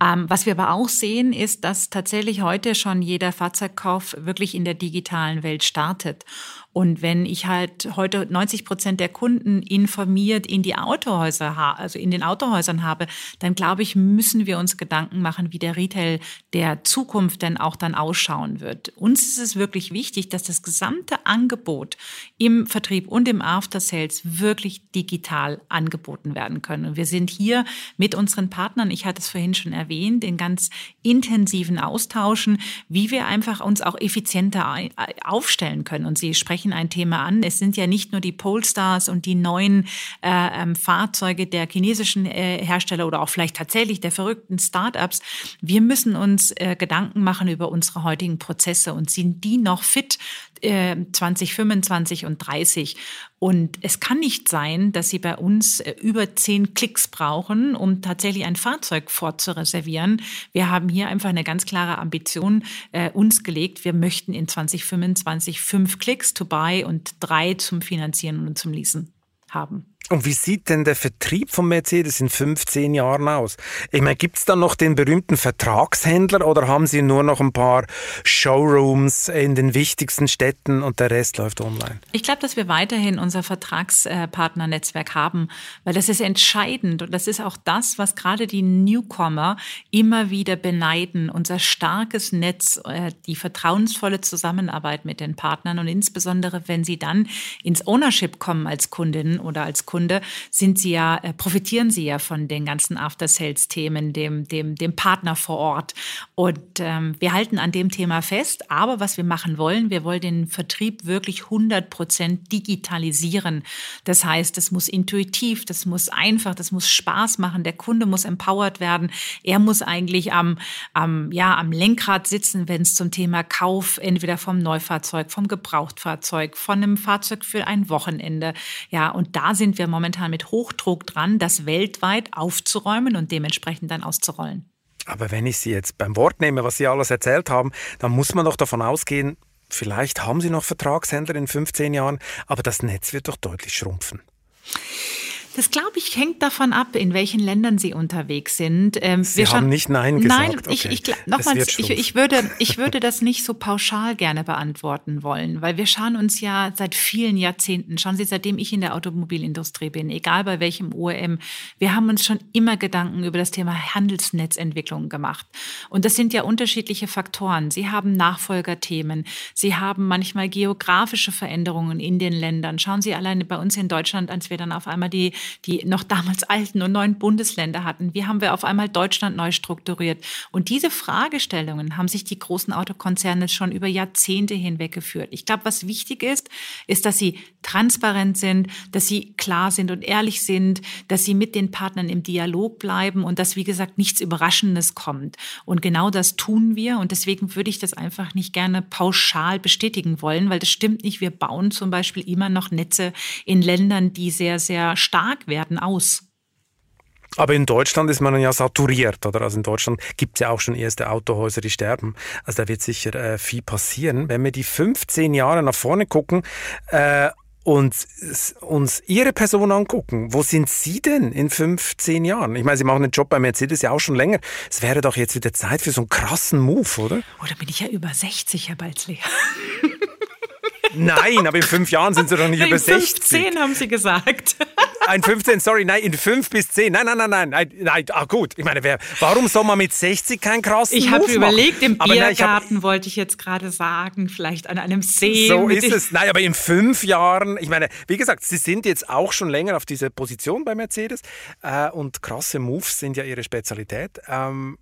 Ähm, was wir aber auch sehen, ist, dass tatsächlich heute schon jeder Fahrzeugkauf wirklich in der digitalen Welt startet. Und wenn ich halt heute 90 Prozent der Kunden informiert in die Autohäuser, also in den Autohäusern habe, dann glaube ich, müssen wir uns Gedanken machen, wie der Retail der Zukunft denn auch dann ausschauen wird. Uns ist es wirklich wichtig, dass das gesamte Angebot im Vertrieb und im After Sales wirklich digital angeboten werden können. Und wir sind hier mit unseren Partnern, ich hatte es vorhin schon erwähnt, in ganz intensiven Austauschen, wie wir einfach uns auch effizienter aufstellen können. Und Sie sprechen sprechen ein Thema an. Es sind ja nicht nur die Polestars und die neuen äh, ähm, Fahrzeuge der chinesischen äh, Hersteller oder auch vielleicht tatsächlich der verrückten Startups. Wir müssen uns äh, Gedanken machen über unsere heutigen Prozesse und sind die noch fit 2025 äh, und 30. Und es kann nicht sein, dass Sie bei uns äh, über zehn Klicks brauchen, um tatsächlich ein Fahrzeug vorzureservieren. Wir haben hier einfach eine ganz klare Ambition äh, uns gelegt. Wir möchten in 2025 fünf Klicks to buy und drei zum Finanzieren und zum Leasen haben. Und wie sieht denn der Vertrieb von Mercedes in 15 Jahren aus? Ich meine, gibt es da noch den berühmten Vertragshändler oder haben Sie nur noch ein paar Showrooms in den wichtigsten Städten und der Rest läuft online? Ich glaube, dass wir weiterhin unser Vertragspartnernetzwerk haben, weil das ist entscheidend und das ist auch das, was gerade die Newcomer immer wieder beneiden. Unser starkes Netz, äh, die vertrauensvolle Zusammenarbeit mit den Partnern und insbesondere, wenn sie dann ins Ownership kommen als Kundin oder als Kunde, Kunde, sind sie ja, äh, profitieren sie ja von den ganzen After-Sales-Themen, dem, dem, dem Partner vor Ort. Und ähm, wir halten an dem Thema fest. Aber was wir machen wollen, wir wollen den Vertrieb wirklich 100 Prozent digitalisieren. Das heißt, es muss intuitiv, das muss einfach, das muss Spaß machen. Der Kunde muss empowered werden. Er muss eigentlich am, am, ja, am Lenkrad sitzen, wenn es zum Thema Kauf entweder vom Neufahrzeug, vom Gebrauchtfahrzeug, von einem Fahrzeug für ein Wochenende. Ja, und da sind wir momentan mit Hochdruck dran, das weltweit aufzuräumen und dementsprechend dann auszurollen. Aber wenn ich Sie jetzt beim Wort nehme, was Sie alles erzählt haben, dann muss man doch davon ausgehen, vielleicht haben Sie noch Vertragshändler in 15 Jahren, aber das Netz wird doch deutlich schrumpfen. Das glaube ich hängt davon ab, in welchen Ländern Sie unterwegs sind. Ähm, Sie haben nicht Nein gesagt. Nein, ich, okay. ich, nochmals, ich, ich, würde, ich würde das nicht so pauschal gerne beantworten wollen, weil wir schauen uns ja seit vielen Jahrzehnten, schauen Sie, seitdem ich in der Automobilindustrie bin, egal bei welchem OEM, wir haben uns schon immer Gedanken über das Thema Handelsnetzentwicklung gemacht. Und das sind ja unterschiedliche Faktoren. Sie haben Nachfolgerthemen, Sie haben manchmal geografische Veränderungen in den Ländern. Schauen Sie alleine bei uns in Deutschland, als wir dann auf einmal die die noch damals alten und neuen Bundesländer hatten. Wie haben wir auf einmal Deutschland neu strukturiert? Und diese Fragestellungen haben sich die großen Autokonzerne schon über Jahrzehnte hinweg geführt. Ich glaube, was wichtig ist, ist, dass sie transparent sind, dass sie klar sind und ehrlich sind, dass sie mit den Partnern im Dialog bleiben und dass, wie gesagt, nichts Überraschendes kommt. Und genau das tun wir. Und deswegen würde ich das einfach nicht gerne pauschal bestätigen wollen, weil das stimmt nicht. Wir bauen zum Beispiel immer noch Netze in Ländern, die sehr, sehr stark stark werden aus. Aber in Deutschland ist man ja saturiert, oder? Also in Deutschland gibt es ja auch schon erste Autohäuser, die sterben. Also da wird sicher äh, viel passieren. Wenn wir die 15 Jahre nach vorne gucken äh, und uns Ihre Person angucken, wo sind Sie denn in 15 Jahren? Ich meine, Sie machen den Job bei Mercedes ja auch schon länger. Es wäre doch jetzt wieder Zeit für so einen krassen Move, oder? Oder bin ich ja über 60, Herr Balzli. Nein, aber in fünf Jahren sind Sie doch nicht in über 60. 15 haben Sie gesagt. Ein 15, sorry, nein, in 5 bis 10. Nein, nein, nein, nein, nein, nein. Ah, gut. Ich meine, wer, warum soll man mit 60 keinen krassen Ich habe überlegt, im aber Biergarten nein, hab, wollte ich jetzt gerade sagen, vielleicht an einem See. So ist es. Nein, aber in fünf Jahren, ich meine, wie gesagt, Sie sind jetzt auch schon länger auf dieser Position bei Mercedes äh, und krasse Moves sind ja Ihre Spezialität. Ähm,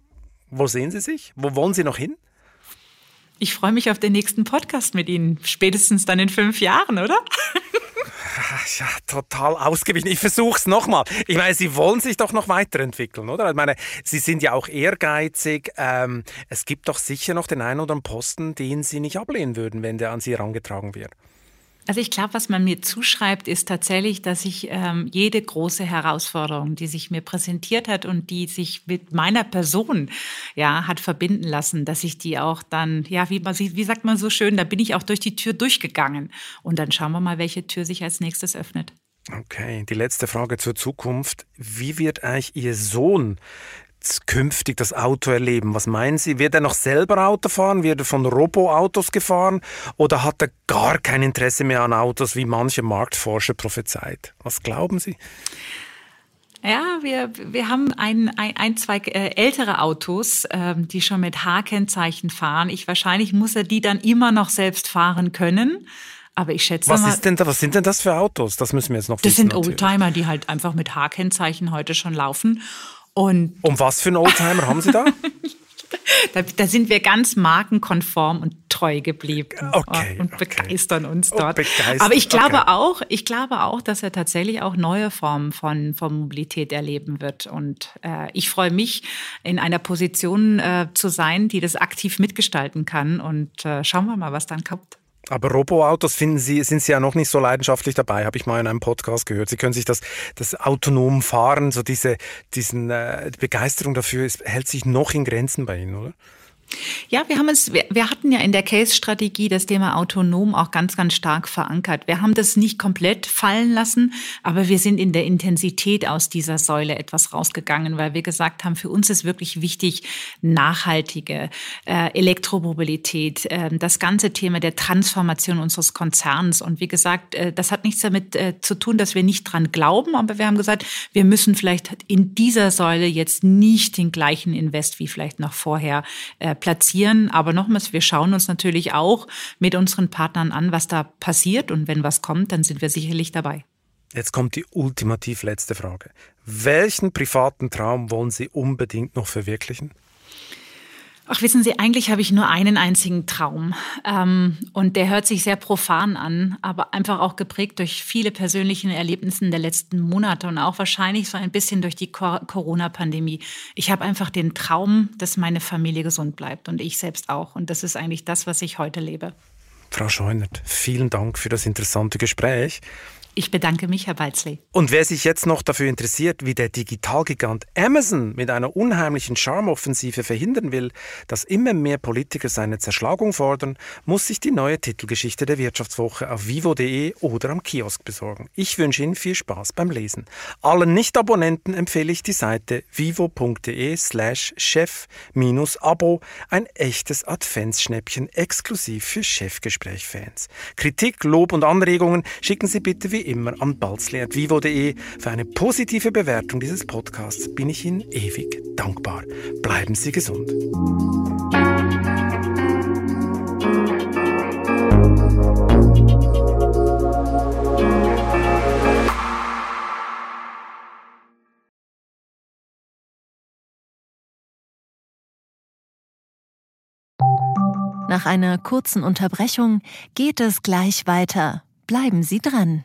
wo sehen Sie sich? Wo wollen Sie noch hin? Ich freue mich auf den nächsten Podcast mit Ihnen. Spätestens dann in fünf Jahren, oder? Ja, total ausgewichen. Ich versuche es nochmal. Ich meine, Sie wollen sich doch noch weiterentwickeln, oder? Ich meine, Sie sind ja auch ehrgeizig. Ähm, es gibt doch sicher noch den einen oder anderen Posten, den Sie nicht ablehnen würden, wenn der an Sie herangetragen wird. Also ich glaube, was man mir zuschreibt, ist tatsächlich, dass ich ähm, jede große Herausforderung, die sich mir präsentiert hat und die sich mit meiner Person ja hat verbinden lassen, dass ich die auch dann ja wie man wie sagt man so schön, da bin ich auch durch die Tür durchgegangen und dann schauen wir mal, welche Tür sich als nächstes öffnet. Okay, die letzte Frage zur Zukunft. Wie wird eigentlich Ihr Sohn künftig das Auto erleben? Was meinen Sie? Wird er noch selber Auto fahren? Wird er von Robo-Autos gefahren? Oder hat er gar kein Interesse mehr an Autos, wie manche Marktforscher prophezeit? Was glauben Sie? Ja, wir, wir haben ein, ein, ein zwei äh, ältere Autos, ähm, die schon mit H-Kennzeichen fahren. Ich wahrscheinlich muss er die dann immer noch selbst fahren können. Aber ich schätze was mal, ist denn da, was sind denn das für Autos? Das müssen wir jetzt noch Das wissen, sind Oldtimer, die halt einfach mit H-Kennzeichen heute schon laufen. Und um was für einen Oldtimer haben Sie da? da? da? sind wir ganz markenkonform und treu geblieben okay, und okay. begeistern uns oh, dort. Oh, Aber ich glaube okay. auch, ich glaube auch, dass er tatsächlich auch neue Formen von, von Mobilität erleben wird. Und äh, ich freue mich, in einer Position äh, zu sein, die das aktiv mitgestalten kann. Und äh, schauen wir mal, was dann kommt. Aber Roboautos finden Sie, sind Sie ja noch nicht so leidenschaftlich dabei, habe ich mal in einem Podcast gehört. Sie können sich das, das autonom Fahren, so diese diesen, äh, Begeisterung dafür, ist, hält sich noch in Grenzen bei Ihnen, oder? Ja, wir haben es, wir, wir hatten ja in der Case-Strategie das Thema autonom auch ganz, ganz stark verankert. Wir haben das nicht komplett fallen lassen, aber wir sind in der Intensität aus dieser Säule etwas rausgegangen, weil wir gesagt haben, für uns ist wirklich wichtig nachhaltige äh, Elektromobilität, äh, das ganze Thema der Transformation unseres Konzerns. Und wie gesagt, äh, das hat nichts damit äh, zu tun, dass wir nicht dran glauben, aber wir haben gesagt, wir müssen vielleicht in dieser Säule jetzt nicht den gleichen Invest wie vielleicht noch vorher äh, platzieren. Aber nochmals, wir schauen uns natürlich auch mit unseren Partnern an, was da passiert. Und wenn was kommt, dann sind wir sicherlich dabei. Jetzt kommt die ultimativ letzte Frage. Welchen privaten Traum wollen Sie unbedingt noch verwirklichen? Ach, wissen Sie, eigentlich habe ich nur einen einzigen Traum. Ähm, und der hört sich sehr profan an, aber einfach auch geprägt durch viele persönliche Erlebnisse der letzten Monate und auch wahrscheinlich so ein bisschen durch die Corona-Pandemie. Ich habe einfach den Traum, dass meine Familie gesund bleibt und ich selbst auch. Und das ist eigentlich das, was ich heute lebe. Frau Scheunert, vielen Dank für das interessante Gespräch. Ich bedanke mich, Herr Balzli. Und wer sich jetzt noch dafür interessiert, wie der Digitalgigant Amazon mit einer unheimlichen Charmoffensive verhindern will, dass immer mehr Politiker seine Zerschlagung fordern, muss sich die neue Titelgeschichte der Wirtschaftswoche auf vivo.de oder am Kiosk besorgen. Ich wünsche Ihnen viel Spaß beim Lesen. Allen Nicht-Abonnenten empfehle ich die Seite vivo.de slash chef-abo, ein echtes Adventsschnäppchen exklusiv für Chefgespräch-Fans. Kritik, Lob und Anregungen schicken Sie bitte wie immer an balzli.vivo.de. Für eine positive Bewertung dieses Podcasts bin ich Ihnen ewig dankbar. Bleiben Sie gesund. Nach einer kurzen Unterbrechung geht es gleich weiter. Bleiben Sie dran.